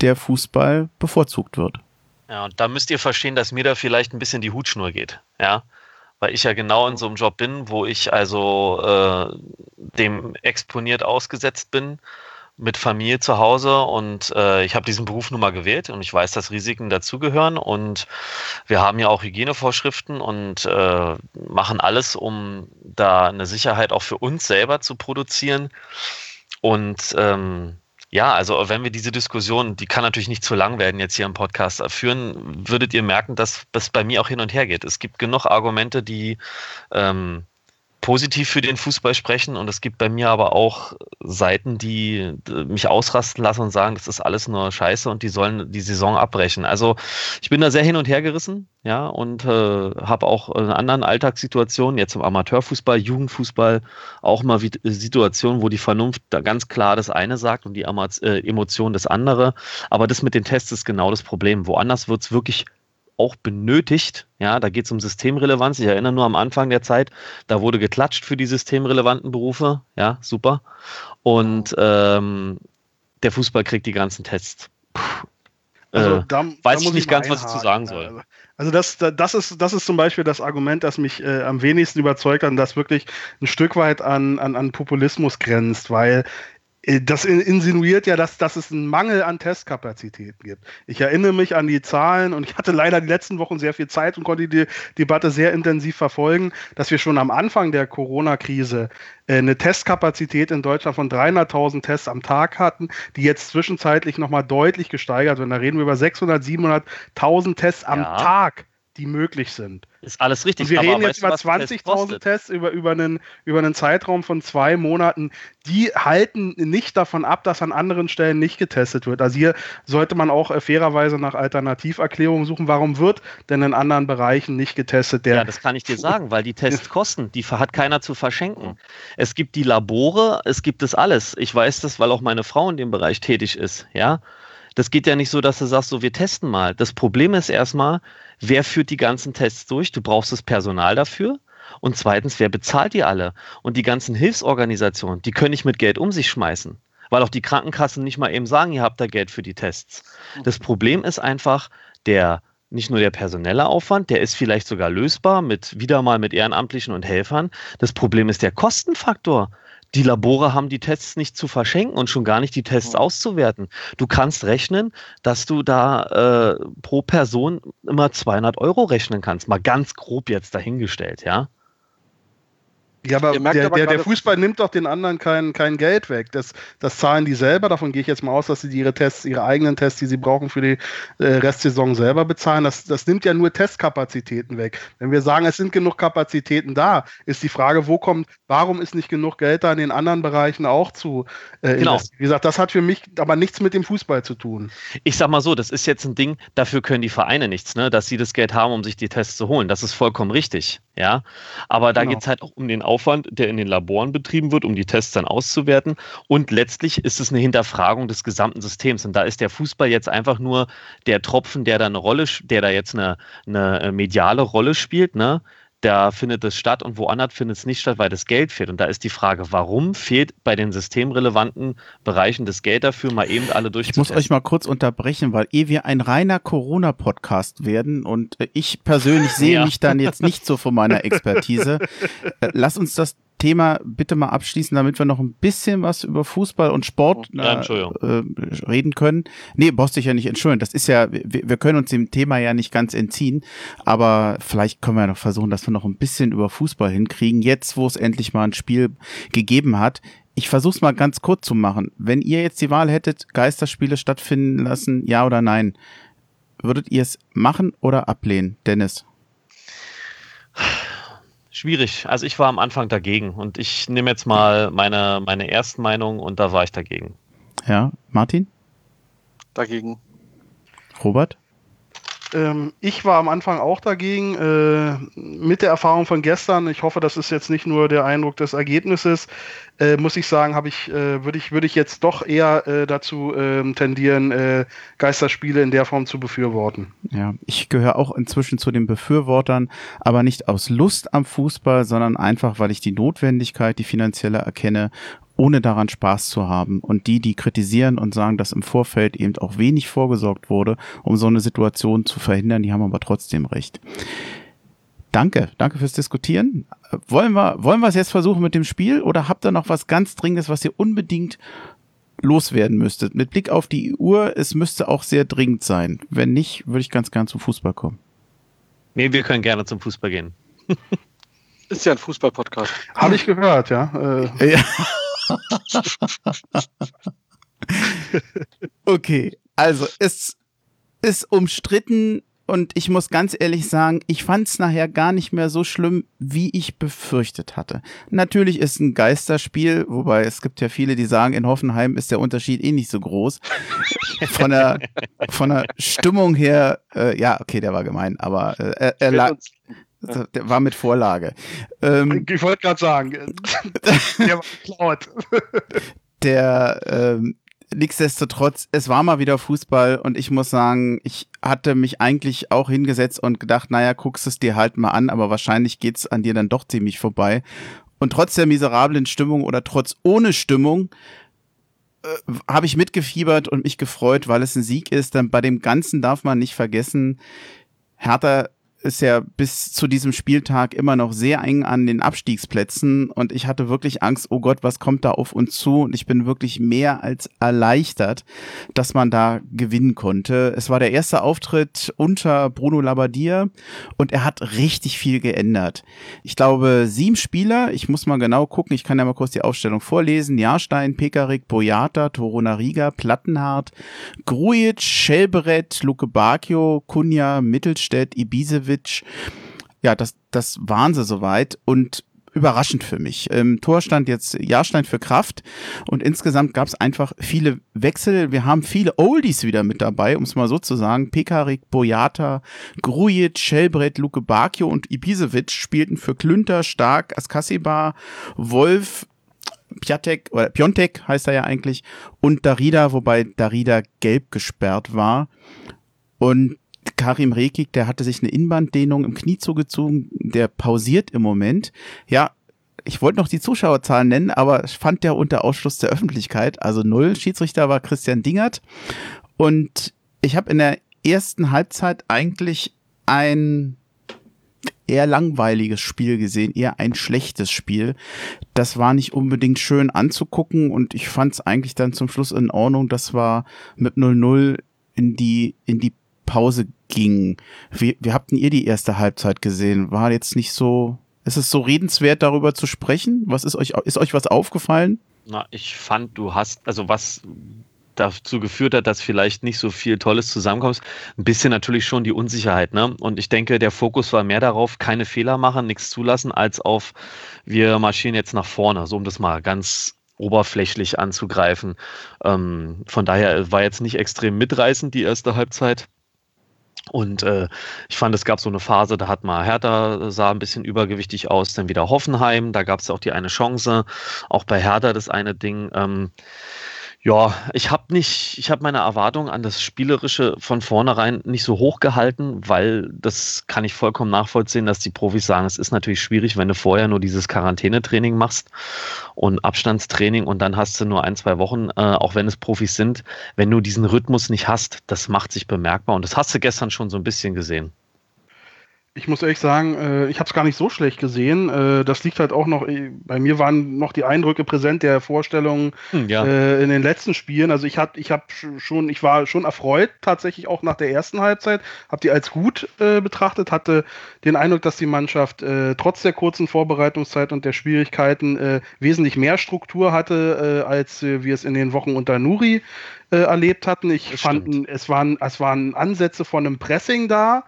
der Fußball bevorzugt wird. Ja, und da müsst ihr verstehen, dass mir da vielleicht ein bisschen die Hutschnur geht. Ja, weil ich ja genau in so einem Job bin, wo ich also äh, dem exponiert ausgesetzt bin mit Familie zu Hause und äh, ich habe diesen Beruf nun mal gewählt und ich weiß, dass Risiken dazugehören und wir haben ja auch Hygienevorschriften und äh, machen alles, um da eine Sicherheit auch für uns selber zu produzieren und ähm, ja, also wenn wir diese Diskussion, die kann natürlich nicht zu lang werden, jetzt hier im Podcast führen, würdet ihr merken, dass das bei mir auch hin und her geht. Es gibt genug Argumente, die ähm, positiv für den Fußball sprechen und es gibt bei mir aber auch Seiten, die mich ausrasten lassen und sagen, das ist alles nur Scheiße und die sollen die Saison abbrechen. Also ich bin da sehr hin und her gerissen, ja, und äh, habe auch in anderen Alltagssituationen, jetzt im Amateurfußball, Jugendfußball, auch mal Situationen, wo die Vernunft da ganz klar das eine sagt und die äh, Emotion das andere. Aber das mit den Tests ist genau das Problem. Woanders wird es wirklich auch benötigt. Ja, da geht es um Systemrelevanz. Ich erinnere nur am Anfang der Zeit, da wurde geklatscht für die systemrelevanten Berufe. Ja, super. Und ähm, der Fußball kriegt die ganzen Tests. Puh. Also äh, da, weiß da ich nicht ganz, was ich zu sagen soll. Also, das, das, ist, das ist zum Beispiel das Argument, das mich äh, am wenigsten überzeugt hat und das wirklich ein Stück weit an, an, an Populismus grenzt, weil äh, das insinuiert ja, dass, dass es einen Mangel an Testkapazitäten gibt. Ich erinnere mich an die Zahlen und ich hatte leider die letzten Wochen sehr viel Zeit und konnte die Debatte sehr intensiv verfolgen, dass wir schon am Anfang der Corona-Krise äh, eine Testkapazität in Deutschland von 300.000 Tests am Tag hatten, die jetzt zwischenzeitlich nochmal deutlich gesteigert werden. Da reden wir über 600, 700.000 Tests am ja. Tag die möglich sind. Ist alles richtig. Und wir reden jetzt über 20.000 Tests über, über, einen, über einen Zeitraum von zwei Monaten. Die halten nicht davon ab, dass an anderen Stellen nicht getestet wird. Also hier sollte man auch äh, fairerweise nach Alternativerklärungen suchen. Warum wird denn in anderen Bereichen nicht getestet? Der ja, das kann ich dir sagen, weil die Tests kosten. Die hat keiner zu verschenken. Es gibt die Labore, es gibt es alles. Ich weiß das, weil auch meine Frau in dem Bereich tätig ist. Ja, das geht ja nicht so, dass du sagst, so wir testen mal. Das Problem ist erstmal, wer führt die ganzen Tests durch? Du brauchst das Personal dafür. Und zweitens, wer bezahlt die alle? Und die ganzen Hilfsorganisationen, die können nicht mit Geld um sich schmeißen, weil auch die Krankenkassen nicht mal eben sagen, ihr habt da Geld für die Tests. Das Problem ist einfach, der nicht nur der personelle Aufwand, der ist vielleicht sogar lösbar mit wieder mal mit Ehrenamtlichen und Helfern. Das Problem ist der Kostenfaktor die Labore haben die Tests nicht zu verschenken und schon gar nicht die Tests auszuwerten. Du kannst rechnen, dass du da äh, pro Person immer 200 Euro rechnen kannst. Mal ganz grob jetzt dahingestellt, ja. Ja, aber der, aber der, der, Fußball nimmt doch den anderen kein, kein Geld weg. Das, das zahlen die selber. Davon gehe ich jetzt mal aus, dass sie ihre Tests, ihre eigenen Tests, die sie brauchen für die äh, Restsaison selber bezahlen. Das, das nimmt ja nur Testkapazitäten weg. Wenn wir sagen, es sind genug Kapazitäten da, ist die Frage, wo kommt, warum ist nicht genug Geld da in den anderen Bereichen auch zu äh, genau. Wie gesagt, das hat für mich aber nichts mit dem Fußball zu tun. Ich sag mal so, das ist jetzt ein Ding, dafür können die Vereine nichts, ne? dass sie das Geld haben, um sich die Tests zu holen. Das ist vollkommen richtig. Ja, aber da genau. geht es halt auch um den Aufwand, der in den Laboren betrieben wird, um die Tests dann auszuwerten. Und letztlich ist es eine Hinterfragung des gesamten Systems. Und da ist der Fußball jetzt einfach nur der Tropfen, der da eine Rolle, der da jetzt eine, eine äh, mediale Rolle spielt, ne? Da findet es statt und woanders findet es nicht statt, weil das Geld fehlt. Und da ist die Frage, warum fehlt bei den systemrelevanten Bereichen das Geld dafür, mal eben alle durchzuführen? Ich muss euch mal kurz unterbrechen, weil ehe wir ein reiner Corona-Podcast werden und äh, ich persönlich sehe ja. mich dann jetzt nicht so von meiner Expertise, äh, lass uns das Thema bitte mal abschließen, damit wir noch ein bisschen was über Fußball und Sport ja, äh, reden können. Nee, brauchst dich ja nicht entschuldigen. Das ist ja, wir, wir, können uns dem Thema ja nicht ganz entziehen, aber vielleicht können wir ja noch versuchen, dass wir noch ein bisschen über Fußball hinkriegen, jetzt wo es endlich mal ein Spiel gegeben hat. Ich versuche es mal ganz kurz zu machen. Wenn ihr jetzt die Wahl hättet, Geisterspiele stattfinden lassen, ja oder nein, würdet ihr es machen oder ablehnen, Dennis? Schwierig. Also ich war am Anfang dagegen und ich nehme jetzt mal meine, meine Erstmeinung und da war ich dagegen. Ja, Martin? Dagegen. Robert? Ähm, ich war am Anfang auch dagegen, äh, mit der Erfahrung von gestern. Ich hoffe, das ist jetzt nicht nur der Eindruck des Ergebnisses. Äh, muss ich sagen, habe ich, äh, würde ich, würde ich jetzt doch eher dazu ähm, tendieren, Geisterspiele in der Form zu befürworten. Ja, ich gehöre auch inzwischen zu den Befürwortern, aber nicht aus Lust am Fußball, sondern einfach, weil ich die Notwendigkeit, die finanzielle erkenne ohne daran Spaß zu haben. Und die, die kritisieren und sagen, dass im Vorfeld eben auch wenig vorgesorgt wurde, um so eine Situation zu verhindern, die haben aber trotzdem recht. Danke, danke fürs Diskutieren. Wollen wir, wollen wir es jetzt versuchen mit dem Spiel oder habt ihr noch was ganz Dringendes, was ihr unbedingt loswerden müsstet? Mit Blick auf die Uhr, es müsste auch sehr dringend sein. Wenn nicht, würde ich ganz gern zum Fußball kommen. Nee, wir können gerne zum Fußball gehen. Ist ja ein Fußball-Podcast. Habe ich gehört, ja. Äh. ja. okay, also es ist umstritten und ich muss ganz ehrlich sagen, ich fand es nachher gar nicht mehr so schlimm, wie ich befürchtet hatte. Natürlich ist ein Geisterspiel, wobei es gibt ja viele, die sagen, in Hoffenheim ist der Unterschied eh nicht so groß. Von der, von der Stimmung her, äh, ja, okay, der war gemein, aber äh, er, er lag. Der war mit Vorlage. Ähm, ich wollte gerade sagen, der war geklaut. Der, ähm, nichtsdestotrotz, es war mal wieder Fußball und ich muss sagen, ich hatte mich eigentlich auch hingesetzt und gedacht, naja, guckst es dir halt mal an, aber wahrscheinlich geht's an dir dann doch ziemlich vorbei. Und trotz der miserablen Stimmung oder trotz ohne Stimmung äh, habe ich mitgefiebert und mich gefreut, weil es ein Sieg ist. Dann bei dem Ganzen darf man nicht vergessen, Hertha ist ja bis zu diesem Spieltag immer noch sehr eng an den Abstiegsplätzen und ich hatte wirklich Angst, oh Gott, was kommt da auf uns zu? Und ich bin wirklich mehr als erleichtert, dass man da gewinnen konnte. Es war der erste Auftritt unter Bruno Labbadia und er hat richtig viel geändert. Ich glaube, sieben Spieler, ich muss mal genau gucken, ich kann ja mal kurz die Aufstellung vorlesen. Jahrstein, Pekarik, Boyata, Torunariga, Plattenhardt, Grujic, Schelberet, Luke Bacchio, Kunja, Mittelstädt, Ibisevic, Ibrahimovic. Ja, das, das waren sie soweit und überraschend für mich. Im Tor stand jetzt Jahrstein für Kraft und insgesamt gab es einfach viele Wechsel. Wir haben viele Oldies wieder mit dabei, um es mal so zu sagen. Pekarik, Boyata, Grujic, Schelbrett, Luke Bakio und Ibisevic spielten für Klünter, Stark, Askasiba, Wolf, Piatek, oder Piontek heißt er ja eigentlich, und Darida, wobei Darida gelb gesperrt war. Und Karim Rekik, der hatte sich eine Innenbanddehnung im Knie zugezogen, der pausiert im Moment. Ja, ich wollte noch die Zuschauerzahlen nennen, aber fand der unter Ausschluss der Öffentlichkeit, also null. Schiedsrichter war Christian Dingert. Und ich habe in der ersten Halbzeit eigentlich ein eher langweiliges Spiel gesehen, eher ein schlechtes Spiel. Das war nicht unbedingt schön anzugucken und ich fand es eigentlich dann zum Schluss in Ordnung. Das war mit 0-0 in die, in die Pause ging. Wie, wie habt ihr die erste Halbzeit gesehen? War jetzt nicht so Ist es so redenswert, darüber zu sprechen? Was ist euch, ist euch was aufgefallen? Na, ich fand, du hast, also was dazu geführt hat, dass vielleicht nicht so viel Tolles zusammenkommt. Ein bisschen natürlich schon die Unsicherheit. Ne? Und ich denke, der Fokus war mehr darauf, keine Fehler machen, nichts zulassen, als auf, wir marschieren jetzt nach vorne, so um das mal ganz oberflächlich anzugreifen. Ähm, von daher war jetzt nicht extrem mitreißend die erste Halbzeit. Und äh, ich fand, es gab so eine Phase, da hat mal Hertha sah ein bisschen übergewichtig aus, dann wieder Hoffenheim, da gab es auch die eine Chance. Auch bei Hertha das eine Ding. Ähm, ja, ich habe nicht, ich habe meine Erwartungen an das Spielerische von vornherein nicht so hoch gehalten, weil das kann ich vollkommen nachvollziehen, dass die Profis sagen, es ist natürlich schwierig, wenn du vorher nur dieses Quarantänetraining machst und Abstandstraining und dann hast du nur ein, zwei Wochen, äh, auch wenn es Profis sind, wenn du diesen Rhythmus nicht hast, das macht sich bemerkbar und das hast du gestern schon so ein bisschen gesehen. Ich muss ehrlich sagen, äh, ich habe es gar nicht so schlecht gesehen. Äh, das liegt halt auch noch, äh, bei mir waren noch die Eindrücke präsent der Vorstellungen hm, ja. in den letzten Spielen. Also ich habe ich hab schon, ich war schon erfreut tatsächlich auch nach der ersten Halbzeit, habe die als gut betrachtet, hatte den Eindruck, dass die Mannschaft trotz der kurzen Vorbereitungszeit und der Schwierigkeiten wesentlich mehr Struktur hatte, als wir es in den Wochen unter Nuri erlebt hatten. Ich fand, es waren, es waren Ansätze von einem Pressing da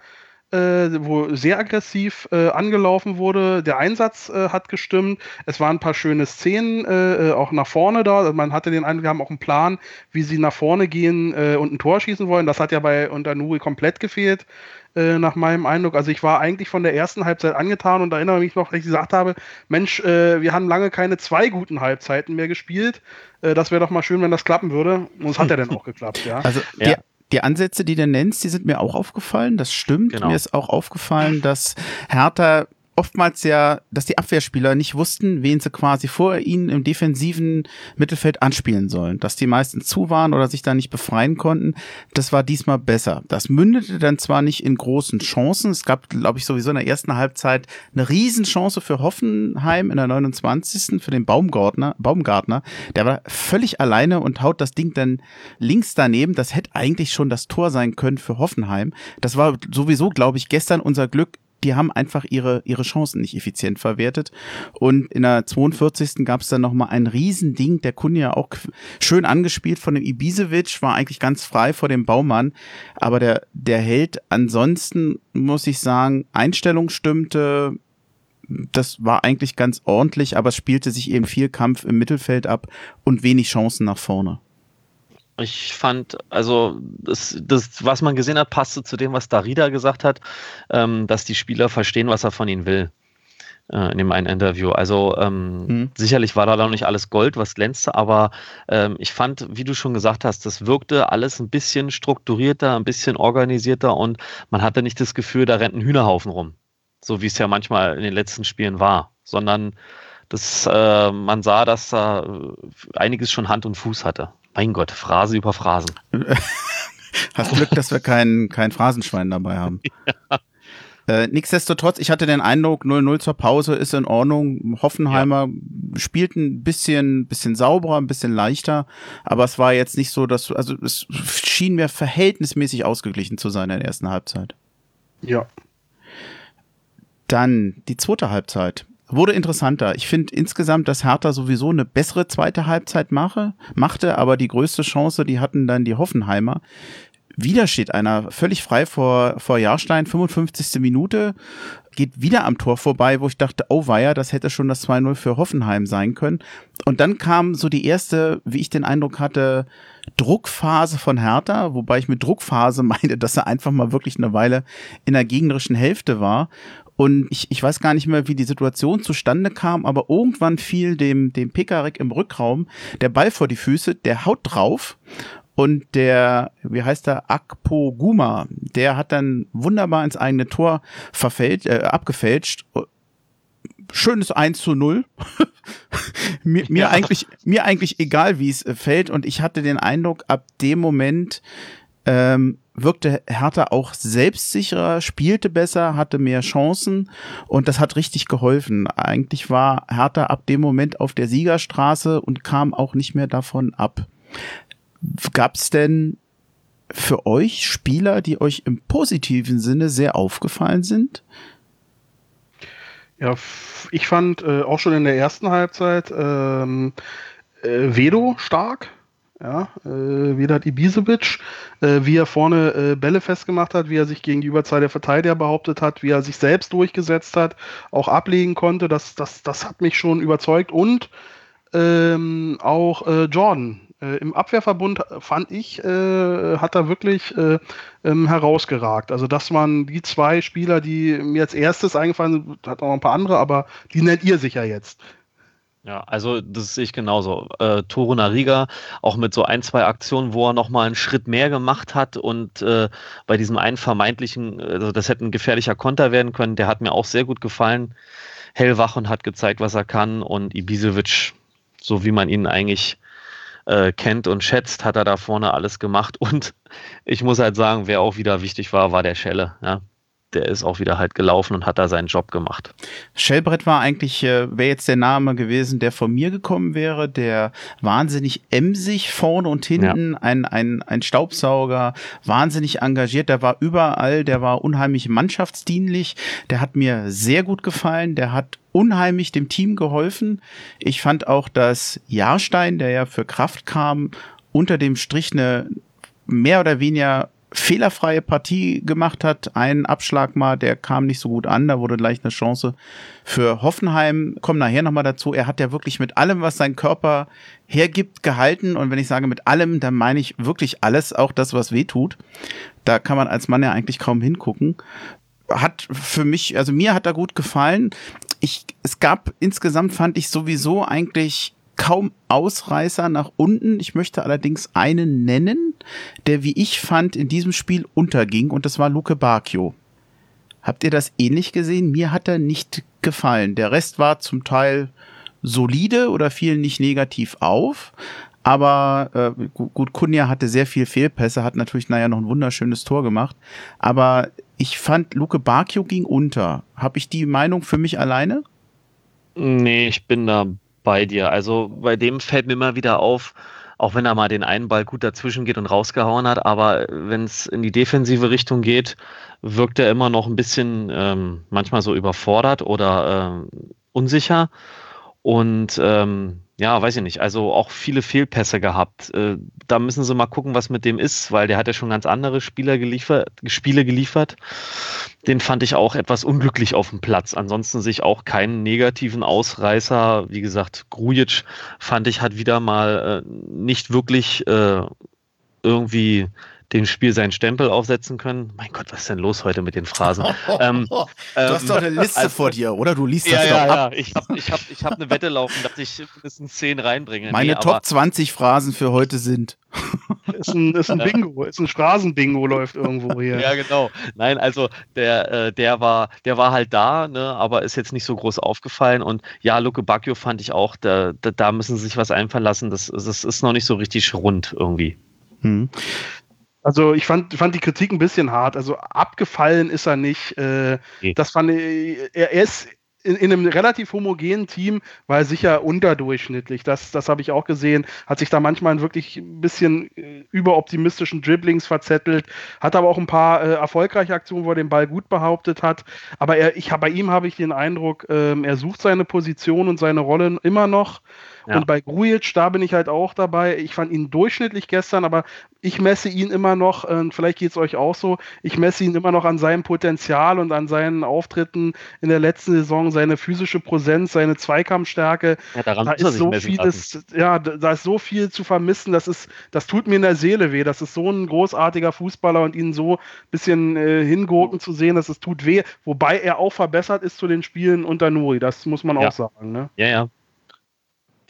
wo sehr aggressiv äh, angelaufen wurde. Der Einsatz äh, hat gestimmt. Es waren ein paar schöne Szenen äh, äh, auch nach vorne da. Also man hatte den Eindruck, wir haben auch einen Plan, wie sie nach vorne gehen äh, und ein Tor schießen wollen. Das hat ja bei Unternuri komplett gefehlt. Nach meinem Eindruck. Also ich war eigentlich von der ersten Halbzeit angetan und erinnere mich noch, dass ich gesagt habe, Mensch, wir haben lange keine zwei guten Halbzeiten mehr gespielt. das wäre doch mal schön, wenn das klappen würde. Und es hat ja dann auch geklappt, ja. Also ja die Ansätze, die du nennst, die sind mir auch aufgefallen. Das stimmt. Genau. Mir ist auch aufgefallen, dass Hertha oftmals ja, dass die Abwehrspieler nicht wussten, wen sie quasi vor ihnen im defensiven Mittelfeld anspielen sollen. Dass die meisten zu waren oder sich da nicht befreien konnten, das war diesmal besser. Das mündete dann zwar nicht in großen Chancen. Es gab, glaube ich, sowieso in der ersten Halbzeit eine Riesenchance für Hoffenheim in der 29. für den Baumgartner, Baumgartner. Der war völlig alleine und haut das Ding dann links daneben. Das hätte eigentlich schon das Tor sein können für Hoffenheim. Das war sowieso, glaube ich, gestern unser Glück die haben einfach ihre, ihre Chancen nicht effizient verwertet. Und in der 42. gab es dann nochmal ein Riesending, der Kunde ja auch schön angespielt von dem Ibisevic, war eigentlich ganz frei vor dem Baumann. Aber der, der Held ansonsten, muss ich sagen, Einstellung stimmte, das war eigentlich ganz ordentlich, aber es spielte sich eben viel Kampf im Mittelfeld ab und wenig Chancen nach vorne. Ich fand, also das, das, was man gesehen hat, passte zu dem, was Darida gesagt hat, ähm, dass die Spieler verstehen, was er von ihnen will äh, in dem einen Interview. Also ähm, mhm. sicherlich war da noch nicht alles Gold, was glänzte, aber ähm, ich fand, wie du schon gesagt hast, das wirkte alles ein bisschen strukturierter, ein bisschen organisierter und man hatte nicht das Gefühl, da rennt ein Hühnerhaufen rum, so wie es ja manchmal in den letzten Spielen war, sondern das, äh, man sah, dass da einiges schon Hand und Fuß hatte. Mein Gott, Phrase über Phrasen. Hast Glück, dass wir kein, kein Phrasenschwein dabei haben. Ja. Äh, nichtsdestotrotz, ich hatte den Eindruck, 0-0 zur Pause ist in Ordnung. Hoffenheimer ja. spielt ein bisschen, bisschen sauberer, ein bisschen leichter, aber es war jetzt nicht so, dass, also es schien mir verhältnismäßig ausgeglichen zu sein in der ersten Halbzeit. Ja. Dann die zweite Halbzeit wurde interessanter. Ich finde insgesamt, dass Hertha sowieso eine bessere zweite Halbzeit mache, machte, aber die größte Chance, die hatten dann die Hoffenheimer. Wieder steht einer völlig frei vor, vor Jahrstein, 55. Minute, geht wieder am Tor vorbei, wo ich dachte, oh weia, das hätte schon das 2-0 für Hoffenheim sein können. Und dann kam so die erste, wie ich den Eindruck hatte, Druckphase von Hertha, wobei ich mit Druckphase meine, dass er einfach mal wirklich eine Weile in der gegnerischen Hälfte war. Und ich, ich weiß gar nicht mehr, wie die Situation zustande kam, aber irgendwann fiel dem, dem Pekarik im Rückraum der Ball vor die Füße, der haut drauf und der, wie heißt der, Akpo Guma, der hat dann wunderbar ins eigene Tor verfälscht, äh, abgefälscht. Schönes 1 zu 0. mir, mir ja. eigentlich, mir eigentlich egal, wie es fällt. Und ich hatte den Eindruck, ab dem Moment ähm, wirkte Hertha auch selbstsicherer, spielte besser, hatte mehr Chancen und das hat richtig geholfen. Eigentlich war Hertha ab dem Moment auf der Siegerstraße und kam auch nicht mehr davon ab. Gab es denn für euch Spieler, die euch im positiven Sinne sehr aufgefallen sind? Ja, ich fand äh, auch schon in der ersten Halbzeit ähm, äh, Vedo stark. Ja, äh, Vedat Ibisevic, äh, wie er vorne äh, Bälle festgemacht hat, wie er sich gegen die Überzahl der Verteidiger behauptet hat, wie er sich selbst durchgesetzt hat, auch ablegen konnte, das, das, das hat mich schon überzeugt. Und ähm, auch äh, Jordan, äh, Im Abwehrverbund fand ich, äh, hat er wirklich äh, ähm, herausgeragt. Also das waren die zwei Spieler, die mir als erstes eingefallen sind, hat auch ein paar andere, aber die nennt ihr sicher jetzt. Ja, also das sehe ich genauso. Äh, Toro Nariga auch mit so ein, zwei Aktionen, wo er nochmal einen Schritt mehr gemacht hat und äh, bei diesem einen vermeintlichen, also das hätte ein gefährlicher Konter werden können, der hat mir auch sehr gut gefallen. Hellwach und hat gezeigt, was er kann und Ibisevic, so wie man ihn eigentlich äh, kennt und schätzt, hat er da vorne alles gemacht und ich muss halt sagen, wer auch wieder wichtig war, war der Schelle. Ja der ist auch wieder halt gelaufen und hat da seinen Job gemacht. Schellbrett war eigentlich, äh, wäre jetzt der Name gewesen, der von mir gekommen wäre, der wahnsinnig emsig vorne und hinten, ja. ein, ein, ein Staubsauger, wahnsinnig engagiert, der war überall, der war unheimlich mannschaftsdienlich, der hat mir sehr gut gefallen, der hat unheimlich dem Team geholfen. Ich fand auch, dass Jahrstein, der ja für Kraft kam, unter dem Strich eine mehr oder weniger fehlerfreie Partie gemacht hat. Ein Abschlag mal, der kam nicht so gut an, da wurde gleich eine Chance für Hoffenheim. Kommen nachher nochmal dazu. Er hat ja wirklich mit allem, was sein Körper hergibt, gehalten. Und wenn ich sage mit allem, dann meine ich wirklich alles, auch das, was weh tut. Da kann man als Mann ja eigentlich kaum hingucken. Hat für mich, also mir hat er gut gefallen. Ich, es gab insgesamt fand ich sowieso eigentlich kaum Ausreißer nach unten. Ich möchte allerdings einen nennen, der, wie ich fand, in diesem Spiel unterging, und das war Luke Bacchio. Habt ihr das ähnlich gesehen? Mir hat er nicht gefallen. Der Rest war zum Teil solide oder fiel nicht negativ auf. Aber äh, gut, Kunja hatte sehr viel Fehlpässe, hat natürlich naja noch ein wunderschönes Tor gemacht. Aber ich fand, Luke Bacchio ging unter. Habe ich die Meinung für mich alleine? Nee, ich bin da bei dir. Also bei dem fällt mir immer wieder auf, auch wenn er mal den einen Ball gut dazwischen geht und rausgehauen hat, aber wenn es in die defensive Richtung geht, wirkt er immer noch ein bisschen ähm, manchmal so überfordert oder äh, unsicher. Und ähm, ja, weiß ich nicht, also auch viele Fehlpässe gehabt. Äh, da müssen sie mal gucken, was mit dem ist, weil der hat ja schon ganz andere Spieler geliefert, Spiele geliefert. Den fand ich auch etwas unglücklich auf dem Platz. Ansonsten sich auch keinen negativen Ausreißer. Wie gesagt, Grujic fand ich hat wieder mal äh, nicht wirklich äh, irgendwie dem Spiel seinen Stempel aufsetzen können. Mein Gott, was ist denn los heute mit den Phrasen? ähm, du hast doch eine Liste also, vor dir, oder? Du liest ja, das ja, doch ab. Ja, ich habe ich hab, ich hab eine Wette laufen, dass ich mindestens 10 reinbringe. Meine nee, Top 20 Phrasen für heute sind. ist ein, ist ein Bingo, ist ein Phrasenbingo läuft irgendwo hier. ja, genau. Nein, also der, äh, der war, der war halt da, ne, aber ist jetzt nicht so groß aufgefallen. Und ja, Luke Bacchio fand ich auch, da, da, da müssen sie sich was einfallen lassen. Das, das ist noch nicht so richtig rund irgendwie. Hm. Also ich fand, fand die Kritik ein bisschen hart. Also abgefallen ist er nicht. Äh, okay. Das fand ich, er, er ist in, in, einem relativ homogenen Team war er sicher unterdurchschnittlich. Das, das habe ich auch gesehen. Hat sich da manchmal wirklich ein bisschen äh, überoptimistischen Dribblings verzettelt. Hat aber auch ein paar äh, erfolgreiche Aktionen, wo er den Ball gut behauptet hat. Aber er, ich, bei ihm habe ich den Eindruck, äh, er sucht seine Position und seine Rolle immer noch. Ja. Und bei Grujic, da bin ich halt auch dabei. Ich fand ihn durchschnittlich gestern, aber ich messe ihn immer noch, äh, vielleicht geht es euch auch so, ich messe ihn immer noch an seinem Potenzial und an seinen Auftritten in der letzten Saison, seine physische Präsenz, seine Zweikampfstärke. Ja, daran da ist so vieles, lassen. ja, da ist so viel zu vermissen, das ist, das tut mir in der Seele weh. Das ist so ein großartiger Fußballer und ihn so ein bisschen äh, hingurken zu sehen, dass es tut weh, wobei er auch verbessert ist zu den Spielen unter Nuri, das muss man ja. auch sagen. Ne? Ja, ja,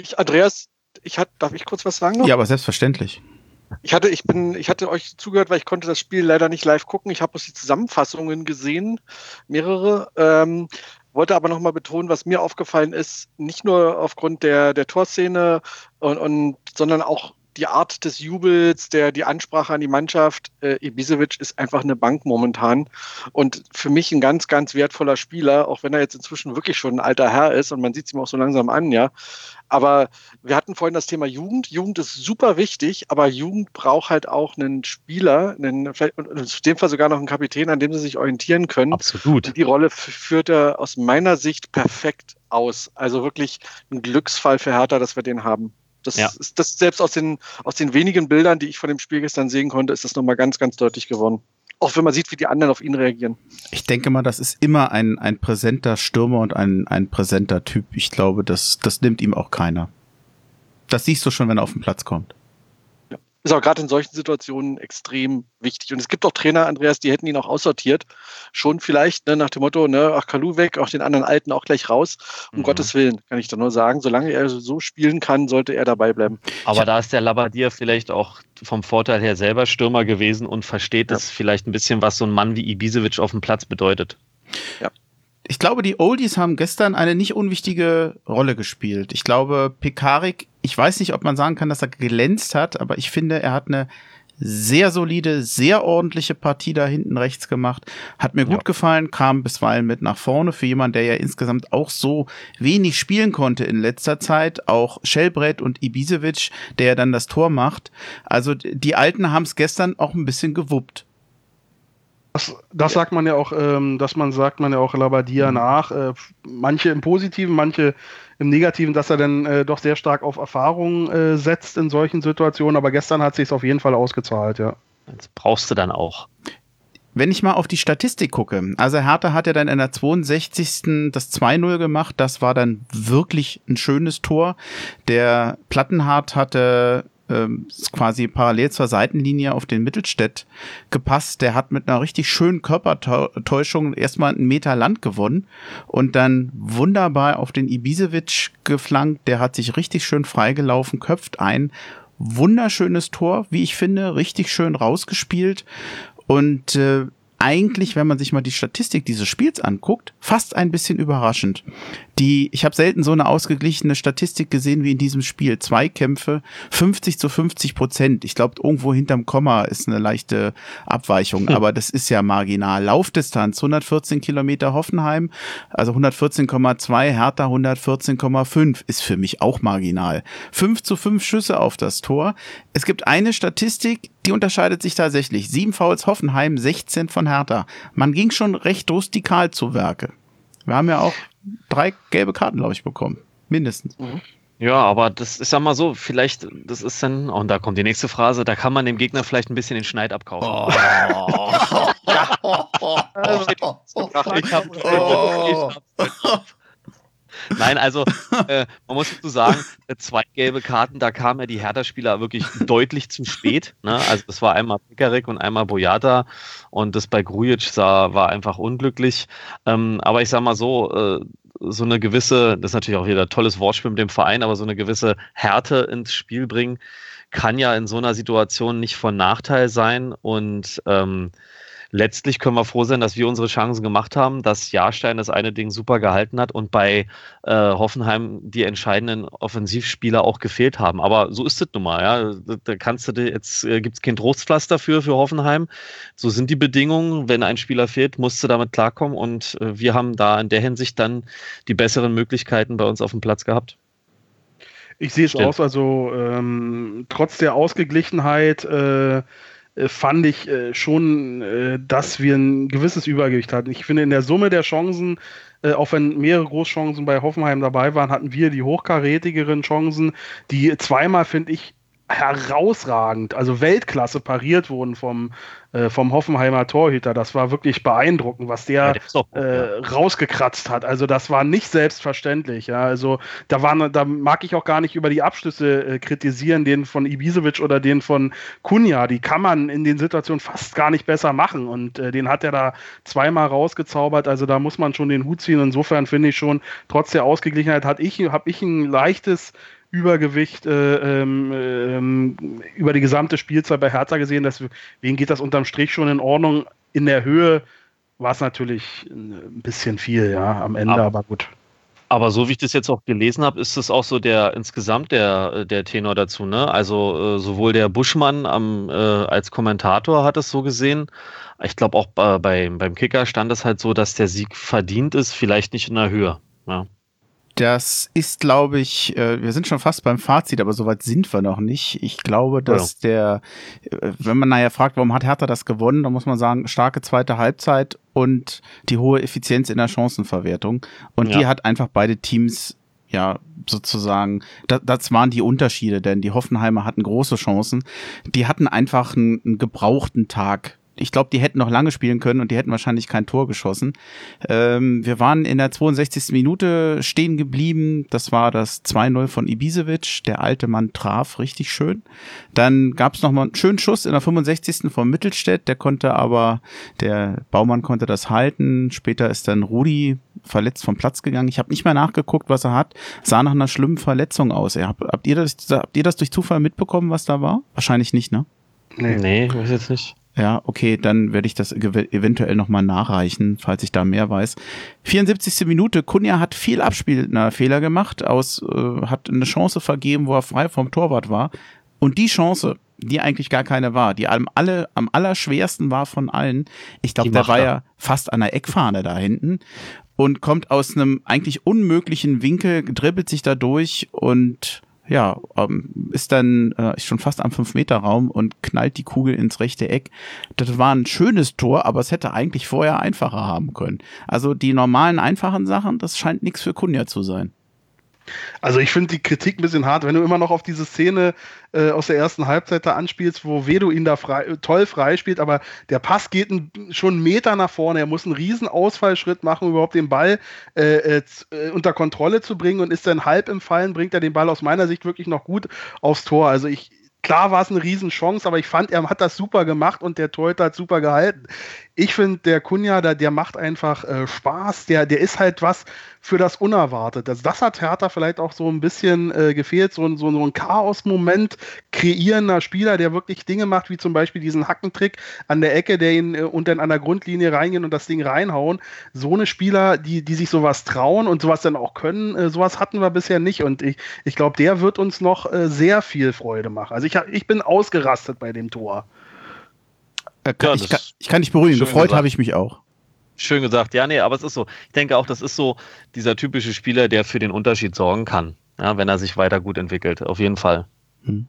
ich, Andreas, ich hatte, darf ich kurz was sagen? Noch? Ja, aber selbstverständlich. Ich hatte, ich bin, ich hatte euch zugehört, weil ich konnte das Spiel leider nicht live gucken. Ich habe bloß die Zusammenfassungen gesehen, mehrere. Ähm, wollte aber nochmal betonen, was mir aufgefallen ist, nicht nur aufgrund der, der Torszene und, und sondern auch die Art des Jubels, der, die Ansprache an die Mannschaft, äh, Ibisevic ist einfach eine Bank momentan. Und für mich ein ganz, ganz wertvoller Spieler, auch wenn er jetzt inzwischen wirklich schon ein alter Herr ist und man sieht es ihm auch so langsam an, ja. Aber wir hatten vorhin das Thema Jugend. Jugend ist super wichtig, aber Jugend braucht halt auch einen Spieler, einen, vielleicht in dem Fall sogar noch einen Kapitän, an dem sie sich orientieren können. Absolut. Und die Rolle führt er aus meiner Sicht perfekt aus. Also wirklich ein Glücksfall für Hertha, dass wir den haben. Das ja. ist das selbst aus den, aus den wenigen Bildern, die ich von dem Spiel gestern sehen konnte, ist das nochmal ganz, ganz deutlich geworden. Auch wenn man sieht, wie die anderen auf ihn reagieren. Ich denke mal, das ist immer ein, ein präsenter Stürmer und ein, ein präsenter Typ. Ich glaube, das, das nimmt ihm auch keiner. Das siehst du schon, wenn er auf den Platz kommt ist aber gerade in solchen Situationen extrem wichtig. Und es gibt auch Trainer, Andreas, die hätten ihn auch aussortiert. Schon vielleicht ne, nach dem Motto, ne, ach, Kalu weg, auch den anderen Alten auch gleich raus. Um mhm. Gottes Willen, kann ich da nur sagen. Solange er so spielen kann, sollte er dabei bleiben. Aber da ist der Labadier vielleicht auch vom Vorteil her selber Stürmer gewesen und versteht es ja. vielleicht ein bisschen, was so ein Mann wie Ibisevic auf dem Platz bedeutet. Ja ich glaube, die Oldies haben gestern eine nicht unwichtige Rolle gespielt. Ich glaube, Pekarik, ich weiß nicht, ob man sagen kann, dass er glänzt hat, aber ich finde, er hat eine sehr solide, sehr ordentliche Partie da hinten rechts gemacht. Hat mir gut ja. gefallen, kam bisweilen mit nach vorne für jemanden, der ja insgesamt auch so wenig spielen konnte in letzter Zeit. Auch Schellbrett und Ibisevic, der ja dann das Tor macht. Also die Alten haben es gestern auch ein bisschen gewuppt. Das, das sagt man ja auch, ähm, dass man sagt man ja auch Labadia mhm. nach. Äh, manche im Positiven, manche im Negativen, dass er dann äh, doch sehr stark auf Erfahrung äh, setzt in solchen Situationen. Aber gestern hat sich auf jeden Fall ausgezahlt, ja. Das brauchst du dann auch. Wenn ich mal auf die Statistik gucke, also Hertha hat ja dann in der 62. das 2-0 gemacht, das war dann wirklich ein schönes Tor. Der Plattenhardt hatte ähm, quasi parallel zur Seitenlinie auf den Mittelstädt gepasst. Der hat mit einer richtig schönen Körpertäuschung erstmal einen Meter Land gewonnen und dann wunderbar auf den Ibisevic geflankt. Der hat sich richtig schön freigelaufen, köpft ein. Wunderschönes Tor, wie ich finde, richtig schön rausgespielt. Und äh, eigentlich, wenn man sich mal die Statistik dieses Spiels anguckt, fast ein bisschen überraschend. Die, ich habe selten so eine ausgeglichene Statistik gesehen wie in diesem Spiel. Zwei Kämpfe, 50 zu 50 Prozent. Ich glaube, irgendwo hinterm Komma ist eine leichte Abweichung, hm. aber das ist ja marginal. Laufdistanz 114 Kilometer Hoffenheim, also 114,2, Hertha 114,5 ist für mich auch marginal. 5 zu 5 Schüsse auf das Tor. Es gibt eine Statistik, die unterscheidet sich tatsächlich. Sieben Fouls Hoffenheim, 16 von Hertha. Man ging schon recht rustikal zu Werke. Wir haben ja auch drei gelbe Karten, glaube ich, bekommen. Mindestens. Mhm. Ja, aber das ist ja mal so, vielleicht, das ist dann, und da kommt die nächste Phrase, da kann man dem Gegner vielleicht ein bisschen den Schneid abkaufen. Oh. ich hab, oh. Nein, also äh, man muss dazu sagen, äh, zwei gelbe Karten, da kamen ja die Hertha-Spieler wirklich deutlich zu spät. Ne? Also das war einmal Pekarik und einmal Boyata und das bei Grujic sah, war einfach unglücklich. Ähm, aber ich sag mal so, äh, so eine gewisse, das ist natürlich auch wieder ein tolles Wortspiel mit dem Verein, aber so eine gewisse Härte ins Spiel bringen, kann ja in so einer Situation nicht von Nachteil sein und ähm, letztlich können wir froh sein, dass wir unsere Chancen gemacht haben, dass Jahrstein das eine Ding super gehalten hat und bei äh, Hoffenheim die entscheidenden Offensivspieler auch gefehlt haben. Aber so ist es nun mal, ja. Da, kannst du jetzt äh, gibt es kein Trostpflaster für für Hoffenheim. So sind die Bedingungen. Wenn ein Spieler fehlt, musst du damit klarkommen. Und äh, wir haben da in der Hinsicht dann die besseren Möglichkeiten bei uns auf dem Platz gehabt. Ich sehe es aus, also ähm, trotz der Ausgeglichenheit äh, fand ich äh, schon, äh, dass wir ein gewisses Übergewicht hatten. Ich finde, in der Summe der Chancen, äh, auch wenn mehrere Großchancen bei Hoffenheim dabei waren, hatten wir die hochkarätigeren Chancen, die zweimal, finde ich, herausragend, also Weltklasse pariert wurden vom, äh, vom Hoffenheimer Torhüter. Das war wirklich beeindruckend, was der, ja, der äh, rausgekratzt hat. Also das war nicht selbstverständlich. Ja. Also da waren, da mag ich auch gar nicht über die Abschlüsse äh, kritisieren, den von Ibisevic oder den von Kunja. Die kann man in den Situationen fast gar nicht besser machen. Und äh, den hat er da zweimal rausgezaubert. Also da muss man schon den Hut ziehen. Insofern finde ich schon, trotz der Ausgeglichenheit hat ich, habe ich ein leichtes Übergewicht äh, ähm, ähm, über die gesamte Spielzeit bei Hertha gesehen. Deswegen geht das unterm Strich schon in Ordnung. In der Höhe war es natürlich ein bisschen viel, ja, am Ende, aber, aber gut. Aber so wie ich das jetzt auch gelesen habe, ist das auch so der insgesamt der, der Tenor dazu, ne? Also äh, sowohl der Buschmann am, äh, als Kommentator hat es so gesehen. Ich glaube auch bei, beim Kicker stand es halt so, dass der Sieg verdient ist, vielleicht nicht in der Höhe. Ja. Das ist, glaube ich, äh, wir sind schon fast beim Fazit, aber soweit sind wir noch nicht. Ich glaube, dass der, äh, wenn man nachher fragt, warum hat Hertha das gewonnen, dann muss man sagen, starke zweite Halbzeit und die hohe Effizienz in der Chancenverwertung. Und ja. die hat einfach beide Teams ja, sozusagen, das, das waren die Unterschiede, denn die Hoffenheimer hatten große Chancen. Die hatten einfach einen, einen gebrauchten Tag ich glaube, die hätten noch lange spielen können und die hätten wahrscheinlich kein Tor geschossen. Ähm, wir waren in der 62. Minute stehen geblieben. Das war das 2-0 von Ibisevic. Der alte Mann traf richtig schön. Dann gab es nochmal einen schönen Schuss in der 65. von Mittelstädt. Der konnte aber, der Baumann konnte das halten. Später ist dann Rudi verletzt vom Platz gegangen. Ich habe nicht mehr nachgeguckt, was er hat. Sah nach einer schlimmen Verletzung aus. Habt, habt, ihr das, habt ihr das durch Zufall mitbekommen, was da war? Wahrscheinlich nicht, ne? Nee, nee ich weiß jetzt nicht. Ja, okay, dann werde ich das eventuell nochmal nachreichen, falls ich da mehr weiß. 74. Minute, Kunja hat viel Abspielfehler gemacht, aus, äh, hat eine Chance vergeben, wo er frei vom Torwart war. Und die Chance, die eigentlich gar keine war, die am, alle, am allerschwersten war von allen, ich glaube, der war er. ja fast an der Eckfahne da hinten und kommt aus einem eigentlich unmöglichen Winkel, dribbelt sich da durch und ja, ähm, ist dann äh, schon fast am 5-Meter-Raum und knallt die Kugel ins rechte Eck. Das war ein schönes Tor, aber es hätte eigentlich vorher einfacher haben können. Also die normalen, einfachen Sachen, das scheint nichts für Kunja zu sein. Also ich finde die Kritik ein bisschen hart, wenn du immer noch auf diese Szene äh, aus der ersten Halbzeit da anspielst, wo Vedo ihn da frei, toll freispielt, aber der Pass geht ein, schon einen Meter nach vorne. Er muss einen riesen Ausfallschritt machen, um überhaupt den Ball äh, äh, äh, unter Kontrolle zu bringen und ist dann halb im Fallen, bringt er den Ball aus meiner Sicht wirklich noch gut aufs Tor. Also ich, klar war es eine Riesenchance, aber ich fand, er hat das super gemacht und der Torhüter hat super gehalten. Ich finde, der Kunja, der, der macht einfach äh, Spaß, der, der ist halt was, für das Unerwartete. Also das hat Hertha vielleicht auch so ein bisschen äh, gefehlt, so, so, so ein Chaos-Moment kreierender Spieler, der wirklich Dinge macht, wie zum Beispiel diesen Hackentrick an der Ecke, der ihn äh, und dann an der Grundlinie reingehen und das Ding reinhauen. So eine Spieler, die, die sich sowas trauen und sowas dann auch können, äh, sowas hatten wir bisher nicht. Und ich, ich glaube, der wird uns noch äh, sehr viel Freude machen. Also ich, ich bin ausgerastet bei dem Tor. Äh, kann, ja, ich, kann, ich kann dich beruhigen, gefreut habe ich mich auch. Schön gesagt. Ja, nee, aber es ist so. Ich denke auch, das ist so dieser typische Spieler, der für den Unterschied sorgen kann, ja, wenn er sich weiter gut entwickelt. Auf jeden Fall. Hm.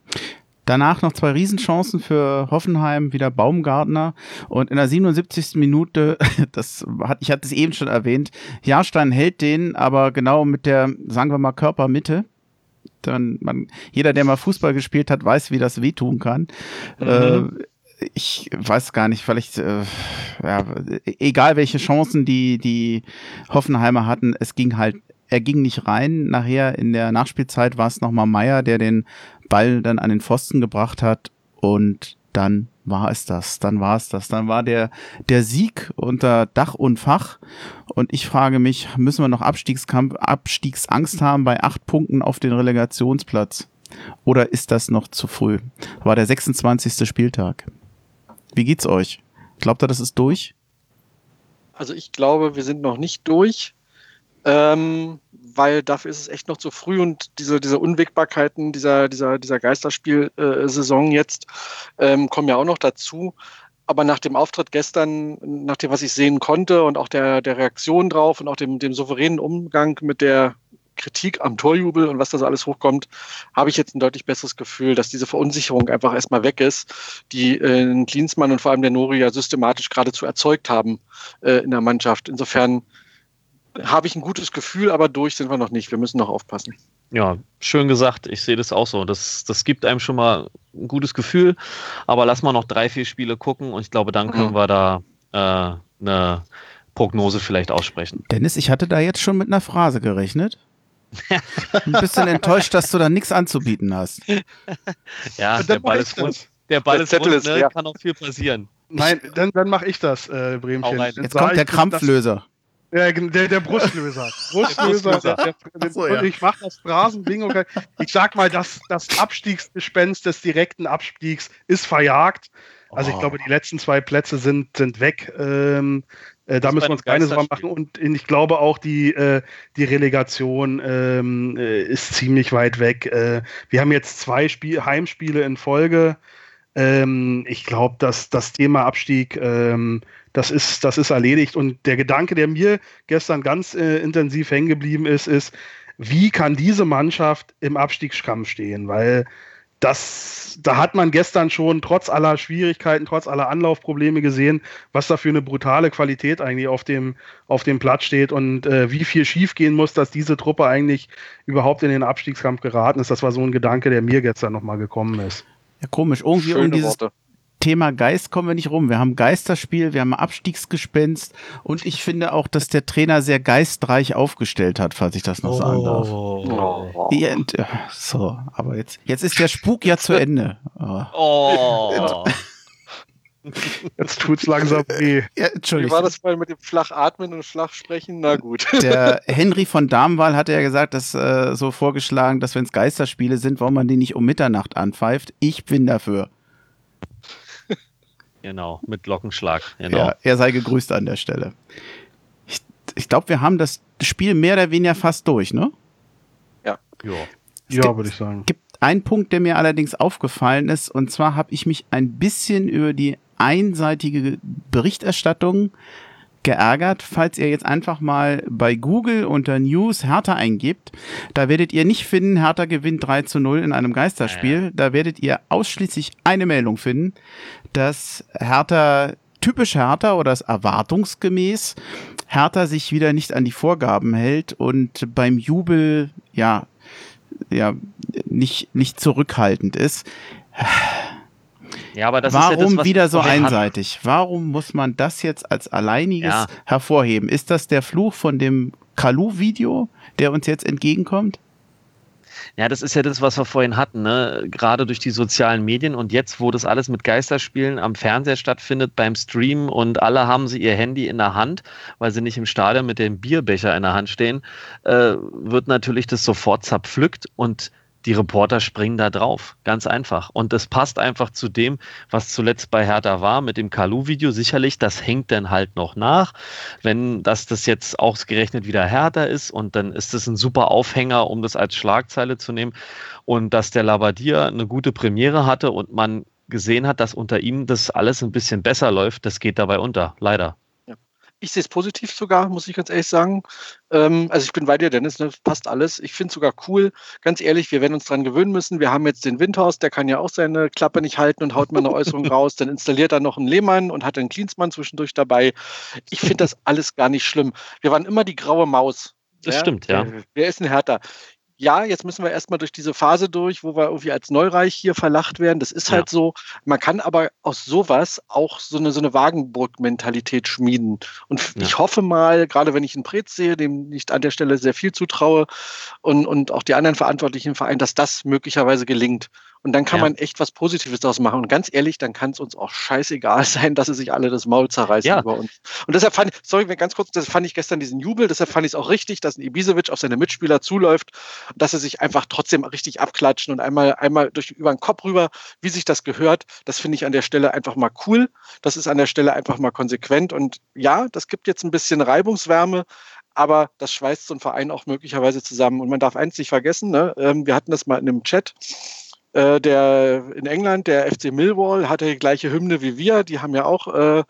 Danach noch zwei Riesenchancen für Hoffenheim, wieder Baumgartner. Und in der 77. Minute, das hat, ich hatte es eben schon erwähnt, Jahrstein hält den, aber genau mit der, sagen wir mal, Körpermitte. Dann, man, jeder, der mal Fußball gespielt hat, weiß, wie das wehtun kann. Mhm. Äh, ich weiß gar nicht, vielleicht, äh, ja, egal welche Chancen die, die Hoffenheimer hatten, es ging halt, er ging nicht rein. Nachher in der Nachspielzeit war es nochmal Meier, der den Ball dann an den Pfosten gebracht hat und dann war es das, dann war es das, dann war der, der Sieg unter Dach und Fach und ich frage mich, müssen wir noch Abstiegskampf, Abstiegsangst haben bei acht Punkten auf den Relegationsplatz? Oder ist das noch zu früh? War der 26. Spieltag. Wie geht's euch? Glaubt ihr, das ist durch? Also ich glaube, wir sind noch nicht durch, ähm, weil dafür ist es echt noch zu früh und diese, diese Unwägbarkeiten dieser, dieser, dieser Geisterspielsaison äh, jetzt ähm, kommen ja auch noch dazu. Aber nach dem Auftritt gestern, nach dem, was ich sehen konnte und auch der, der Reaktion drauf und auch dem, dem souveränen Umgang mit der Kritik am Torjubel und was da so alles hochkommt, habe ich jetzt ein deutlich besseres Gefühl, dass diese Verunsicherung einfach erstmal weg ist, die äh, Klinsmann und vor allem der Nori ja systematisch geradezu erzeugt haben äh, in der Mannschaft. Insofern habe ich ein gutes Gefühl, aber durch sind wir noch nicht. Wir müssen noch aufpassen. Ja, schön gesagt. Ich sehe das auch so. Das, das gibt einem schon mal ein gutes Gefühl. Aber lass mal noch drei, vier Spiele gucken und ich glaube, dann können mhm. wir da äh, eine Prognose vielleicht aussprechen. Dennis, ich hatte da jetzt schon mit einer Phrase gerechnet. Ein bisschen enttäuscht, dass du da nichts anzubieten hast. Ja, der Ball ist rund. Der Ball der ist rund, ist, ne? ja. kann auch viel passieren. Nein, dann, dann mache ich das, äh, Bremchen. Jetzt, Jetzt kommt der Krampflöser. Ja, der, der Brustlöser. Brustlöser. Der, der, so, ja. Ich mache das Phrasenbingo. Ich sag mal, das, das Abstiegsgespenst des direkten Abstiegs ist verjagt. Also ich glaube, die letzten zwei Plätze sind, sind weg. Ähm, äh, da müssen wir uns keine Sorgen machen. Und ich glaube auch, die, äh, die Relegation ähm, äh, ist ziemlich weit weg. Äh, wir haben jetzt zwei Spiel Heimspiele in Folge. Ähm, ich glaube, dass das Thema Abstieg, ähm, das, ist, das ist erledigt. Und der Gedanke, der mir gestern ganz äh, intensiv hängen geblieben ist, ist, wie kann diese Mannschaft im Abstiegskampf stehen? Weil das, da hat man gestern schon trotz aller Schwierigkeiten, trotz aller Anlaufprobleme gesehen, was da für eine brutale Qualität eigentlich auf dem, auf dem Platz steht und äh, wie viel schiefgehen muss, dass diese Truppe eigentlich überhaupt in den Abstiegskampf geraten ist. Das war so ein Gedanke, der mir gestern nochmal gekommen ist. Ja, komisch. Irgendwie Schöne um dieses Worte. Thema Geist kommen wir nicht rum. Wir haben Geisterspiel, wir haben Abstiegsgespenst und ich finde auch, dass der Trainer sehr geistreich aufgestellt hat, falls ich das noch oh. sagen darf. Oh. Ja, äh, so, aber jetzt, jetzt ist der Spuk ja zu Ende. Oh. Jetzt tut's langsam weh. Ja, Entschuldigung. Wie war das mal mit dem Flachatmen und Flachsprechen? Na gut. Der Henry von Darmwall hatte ja gesagt, dass äh, so vorgeschlagen, dass wenn es Geisterspiele sind, warum man die nicht um Mitternacht anpfeift. Ich bin dafür. Genau, mit Glockenschlag. Genau. Ja, er sei gegrüßt an der Stelle. Ich, ich glaube, wir haben das Spiel mehr oder weniger fast durch, ne? Ja. Ja, ja würde ich sagen. Es gibt einen Punkt, der mir allerdings aufgefallen ist, und zwar habe ich mich ein bisschen über die einseitige Berichterstattung geärgert, falls ihr jetzt einfach mal bei Google unter News Hertha eingibt. Da werdet ihr nicht finden, Hertha gewinnt 3 zu 0 in einem Geisterspiel. Da werdet ihr ausschließlich eine Meldung finden, dass Hertha typisch Hertha oder erwartungsgemäß Hertha sich wieder nicht an die Vorgaben hält und beim Jubel ja ja nicht nicht zurückhaltend ist. Ja, aber das Warum ja das, wieder so einseitig? Hat. Warum muss man das jetzt als alleiniges ja. hervorheben? Ist das der Fluch von dem Kalu-Video, der uns jetzt entgegenkommt? Ja, das ist ja das, was wir vorhin hatten, ne? gerade durch die sozialen Medien und jetzt, wo das alles mit Geisterspielen am Fernseher stattfindet, beim Stream und alle haben sie ihr Handy in der Hand, weil sie nicht im Stadion mit dem Bierbecher in der Hand stehen, äh, wird natürlich das sofort zerpflückt und die Reporter springen da drauf. Ganz einfach. Und das passt einfach zu dem, was zuletzt bei Hertha war, mit dem Kalu-Video. Sicherlich, das hängt dann halt noch nach. Wenn das, das jetzt ausgerechnet wieder Hertha ist und dann ist das ein super Aufhänger, um das als Schlagzeile zu nehmen. Und dass der Labadier eine gute Premiere hatte und man gesehen hat, dass unter ihm das alles ein bisschen besser läuft, das geht dabei unter. Leider. Ich sehe es positiv sogar, muss ich ganz ehrlich sagen. Ähm, also ich bin bei dir, Dennis, ne? passt alles. Ich finde es sogar cool. Ganz ehrlich, wir werden uns dran gewöhnen müssen. Wir haben jetzt den Windhaus, der kann ja auch seine Klappe nicht halten und haut mal eine Äußerung raus. Dann installiert er noch einen Lehmann und hat einen Klinsmann zwischendurch dabei. Ich finde das alles gar nicht schlimm. Wir waren immer die graue Maus. Das ja? stimmt, ja. Wer ist ein Härter? Ja, jetzt müssen wir erstmal durch diese Phase durch, wo wir irgendwie als Neureich hier verlacht werden. Das ist halt ja. so. Man kann aber aus sowas auch so eine, so eine Wagenburg-Mentalität schmieden. Und ja. ich hoffe mal, gerade wenn ich einen Prez sehe, dem ich an der Stelle sehr viel zutraue und, und auch die anderen Verantwortlichen im Verein, dass das möglicherweise gelingt. Und dann kann ja. man echt was Positives daraus machen. Und ganz ehrlich, dann kann es uns auch scheißegal sein, dass sie sich alle das Maul zerreißen ja. über uns. Und deshalb fand ich, sorry, ganz kurz, das fand ich gestern diesen Jubel, deshalb fand ich es auch richtig, dass ein Ibisevic auf seine Mitspieler zuläuft, dass sie sich einfach trotzdem richtig abklatschen und einmal, einmal durch, über den Kopf rüber, wie sich das gehört. Das finde ich an der Stelle einfach mal cool. Das ist an der Stelle einfach mal konsequent. Und ja, das gibt jetzt ein bisschen Reibungswärme, aber das schweißt so ein Verein auch möglicherweise zusammen. Und man darf eins nicht vergessen, ne? Ähm, wir hatten das mal in einem Chat. Äh, der in England, der FC Millwall, hatte die gleiche Hymne wie wir. Die haben ja auch äh,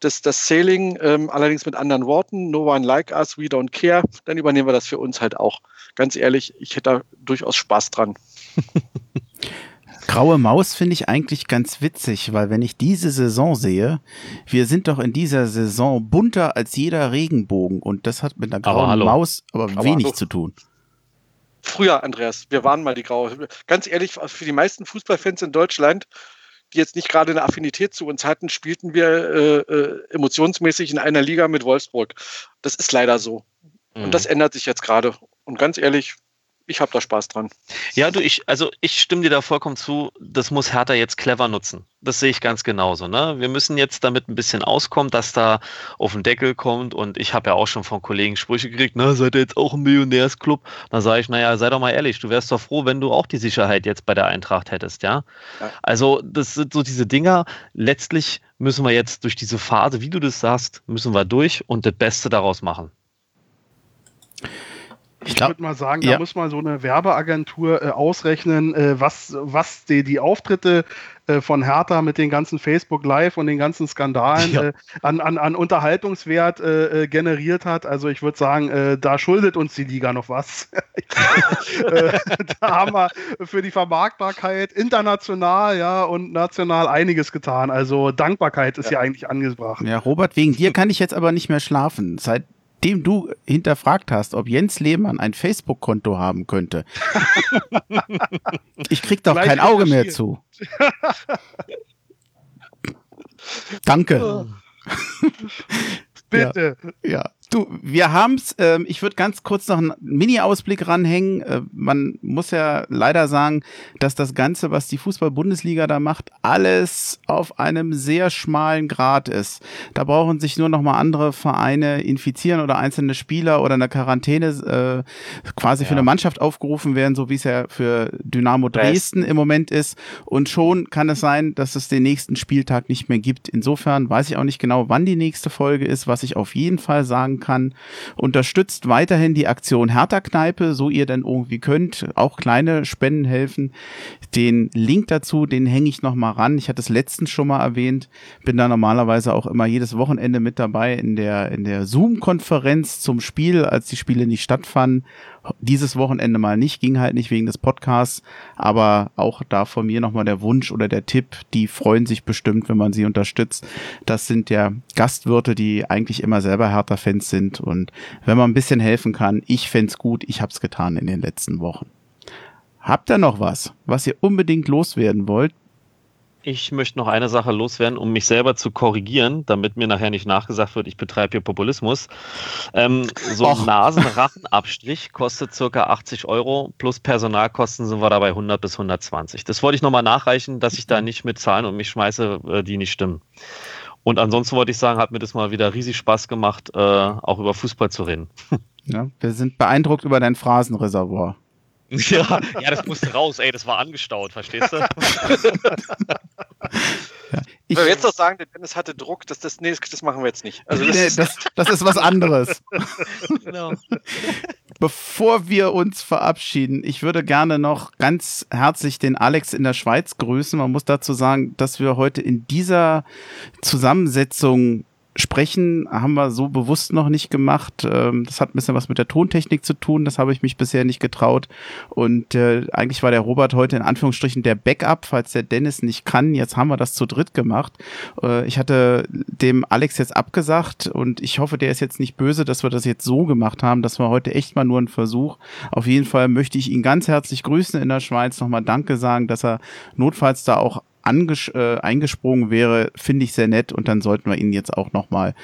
das, das Sailing, ähm, allerdings mit anderen Worten. No one like us, we don't care. Dann übernehmen wir das für uns halt auch. Ganz ehrlich, ich hätte da durchaus Spaß dran. Graue Maus finde ich eigentlich ganz witzig, weil wenn ich diese Saison sehe, wir sind doch in dieser Saison bunter als jeder Regenbogen und das hat mit einer grauen aber Maus aber, aber wenig hallo. zu tun. Früher, Andreas, wir waren mal die Graue. Ganz ehrlich, für die meisten Fußballfans in Deutschland, die jetzt nicht gerade eine Affinität zu uns hatten, spielten wir äh, äh, emotionsmäßig in einer Liga mit Wolfsburg. Das ist leider so. Mhm. Und das ändert sich jetzt gerade. Und ganz ehrlich, ich habe da Spaß dran. Ja, du, ich, also ich stimme dir da vollkommen zu, das muss Hertha jetzt clever nutzen. Das sehe ich ganz genauso. Ne? Wir müssen jetzt damit ein bisschen auskommen, dass da auf den Deckel kommt und ich habe ja auch schon von Kollegen Sprüche gekriegt, na, seid ihr jetzt auch ein Millionärsclub? Da sage ich, naja, sei doch mal ehrlich, du wärst doch froh, wenn du auch die Sicherheit jetzt bei der Eintracht hättest, ja? ja. Also, das sind so diese Dinger. Letztlich müssen wir jetzt durch diese Phase, wie du das sagst, müssen wir durch und das Beste daraus machen. Ich, ich würde mal sagen, ja. da muss man so eine Werbeagentur äh, ausrechnen, äh, was, was die, die Auftritte äh, von Hertha mit den ganzen Facebook Live und den ganzen Skandalen ja. Äh, an, an, an Unterhaltungswert äh, äh, generiert hat. Also ich würde sagen, da schuldet uns die Liga noch was. da haben wir für die Vermarktbarkeit international ja, und national einiges getan. Also Dankbarkeit ist ja, ja eigentlich angebracht. Ja, Robert, wegen dir kann ich jetzt aber nicht mehr schlafen. Seit dem du hinterfragt hast, ob Jens Lehmann ein Facebook-Konto haben könnte. ich krieg doch Gleich kein Auge mehr zu. Danke. Oh. Bitte. Ja, ja. Du, wir haben's. Ähm, ich würde ganz kurz noch einen Mini-Ausblick ranhängen. Äh, man muss ja leider sagen, dass das Ganze, was die Fußball-Bundesliga da macht, alles auf einem sehr schmalen Grad ist. Da brauchen sich nur noch mal andere Vereine infizieren oder einzelne Spieler oder eine Quarantäne äh, quasi ja. für eine Mannschaft aufgerufen werden, so wie es ja für Dynamo Dresden im Moment ist. Und schon kann es sein, dass es den nächsten Spieltag nicht mehr gibt. Insofern weiß ich auch nicht genau, wann die nächste Folge ist. Was ich auf jeden Fall sagen kann. Unterstützt weiterhin die Aktion Hertha Kneipe, so ihr denn irgendwie könnt. Auch kleine Spenden helfen. Den Link dazu, den hänge ich noch mal ran. Ich hatte es letztens schon mal erwähnt. Bin da normalerweise auch immer jedes Wochenende mit dabei in der, in der Zoom-Konferenz zum Spiel, als die Spiele nicht stattfanden dieses Wochenende mal nicht, ging halt nicht wegen des Podcasts, aber auch da von mir nochmal der Wunsch oder der Tipp, die freuen sich bestimmt, wenn man sie unterstützt. Das sind ja Gastwirte, die eigentlich immer selber härter Fans sind und wenn man ein bisschen helfen kann, ich fände gut, ich habe es getan in den letzten Wochen. Habt ihr noch was, was ihr unbedingt loswerden wollt? Ich möchte noch eine Sache loswerden, um mich selber zu korrigieren, damit mir nachher nicht nachgesagt wird, ich betreibe hier Populismus. Ähm, so ein Nasenrachenabstrich kostet circa 80 Euro, plus Personalkosten sind wir dabei 100 bis 120. Das wollte ich nochmal nachreichen, dass ich da nicht mit Zahlen und mich schmeiße, äh, die nicht stimmen. Und ansonsten wollte ich sagen, hat mir das mal wieder riesig Spaß gemacht, äh, auch über Fußball zu reden. Ja, wir sind beeindruckt über dein Phrasenreservoir. Ja, ja, das musste raus, ey, das war angestaut, verstehst du? ja, ich, Wenn wir jetzt noch sagen, der Dennis hatte Druck, das, das, nee, das machen wir jetzt nicht. Also das, nee, das, das ist was anderes. genau. Bevor wir uns verabschieden, ich würde gerne noch ganz herzlich den Alex in der Schweiz grüßen. Man muss dazu sagen, dass wir heute in dieser Zusammensetzung sprechen haben wir so bewusst noch nicht gemacht. Ähm, das hat ein bisschen was mit der Tontechnik zu tun. Das habe ich mich bisher nicht getraut. Und äh, eigentlich war der Robert heute in Anführungsstrichen der Backup, falls der Dennis nicht kann. Jetzt haben wir das zu dritt gemacht. Äh, ich hatte dem Alex jetzt abgesagt und ich hoffe, der ist jetzt nicht böse, dass wir das jetzt so gemacht haben. Das war heute echt mal nur ein Versuch. Auf jeden Fall möchte ich ihn ganz herzlich grüßen in der Schweiz. Nochmal Danke sagen, dass er notfalls da auch äh, eingesprungen wäre, finde ich sehr nett und dann sollten wir ihn jetzt auch nochmal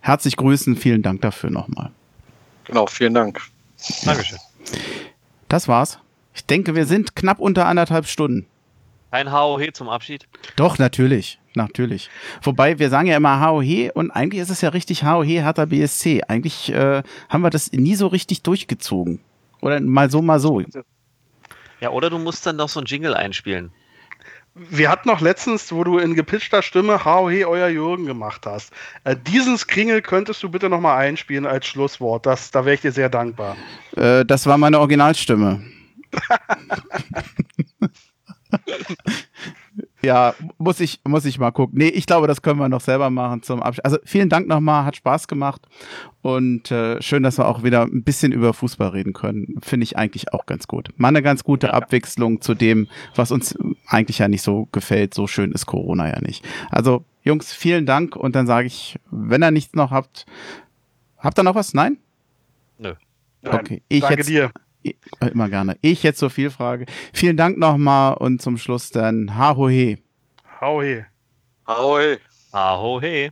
herzlich grüßen. Vielen Dank dafür nochmal. Genau, vielen Dank. Dankeschön. Das war's. Ich denke, wir sind knapp unter anderthalb Stunden. Kein HOH zum Abschied? Doch, natürlich. Natürlich. Wobei, wir sagen ja immer HOH und eigentlich ist es ja richtig HOH Hertha BSC. Eigentlich äh, haben wir das nie so richtig durchgezogen. Oder mal so, mal so. Ja, oder du musst dann noch so ein Jingle einspielen wir hatten noch letztens, wo du in gepitchter Stimme HOH euer Jürgen gemacht hast. Äh, diesen Skringel könntest du bitte nochmal einspielen als Schlusswort. Das, da wäre ich dir sehr dankbar. Äh, das war meine Originalstimme. Ja, muss ich, muss ich mal gucken. Nee, ich glaube, das können wir noch selber machen zum Abschluss. Also vielen Dank nochmal, hat Spaß gemacht und äh, schön, dass wir auch wieder ein bisschen über Fußball reden können. Finde ich eigentlich auch ganz gut. Mal eine ganz gute Abwechslung zu dem, was uns eigentlich ja nicht so gefällt. So schön ist Corona ja nicht. Also Jungs, vielen Dank und dann sage ich, wenn ihr nichts noch habt, habt ihr noch was? Nein? Nö. Okay, ich Danke jetzt, dir. Immer gerne. Ich jetzt so viel frage. Vielen Dank nochmal und zum Schluss dann Hahohe. Hahohe. Hahohe. Hahohe.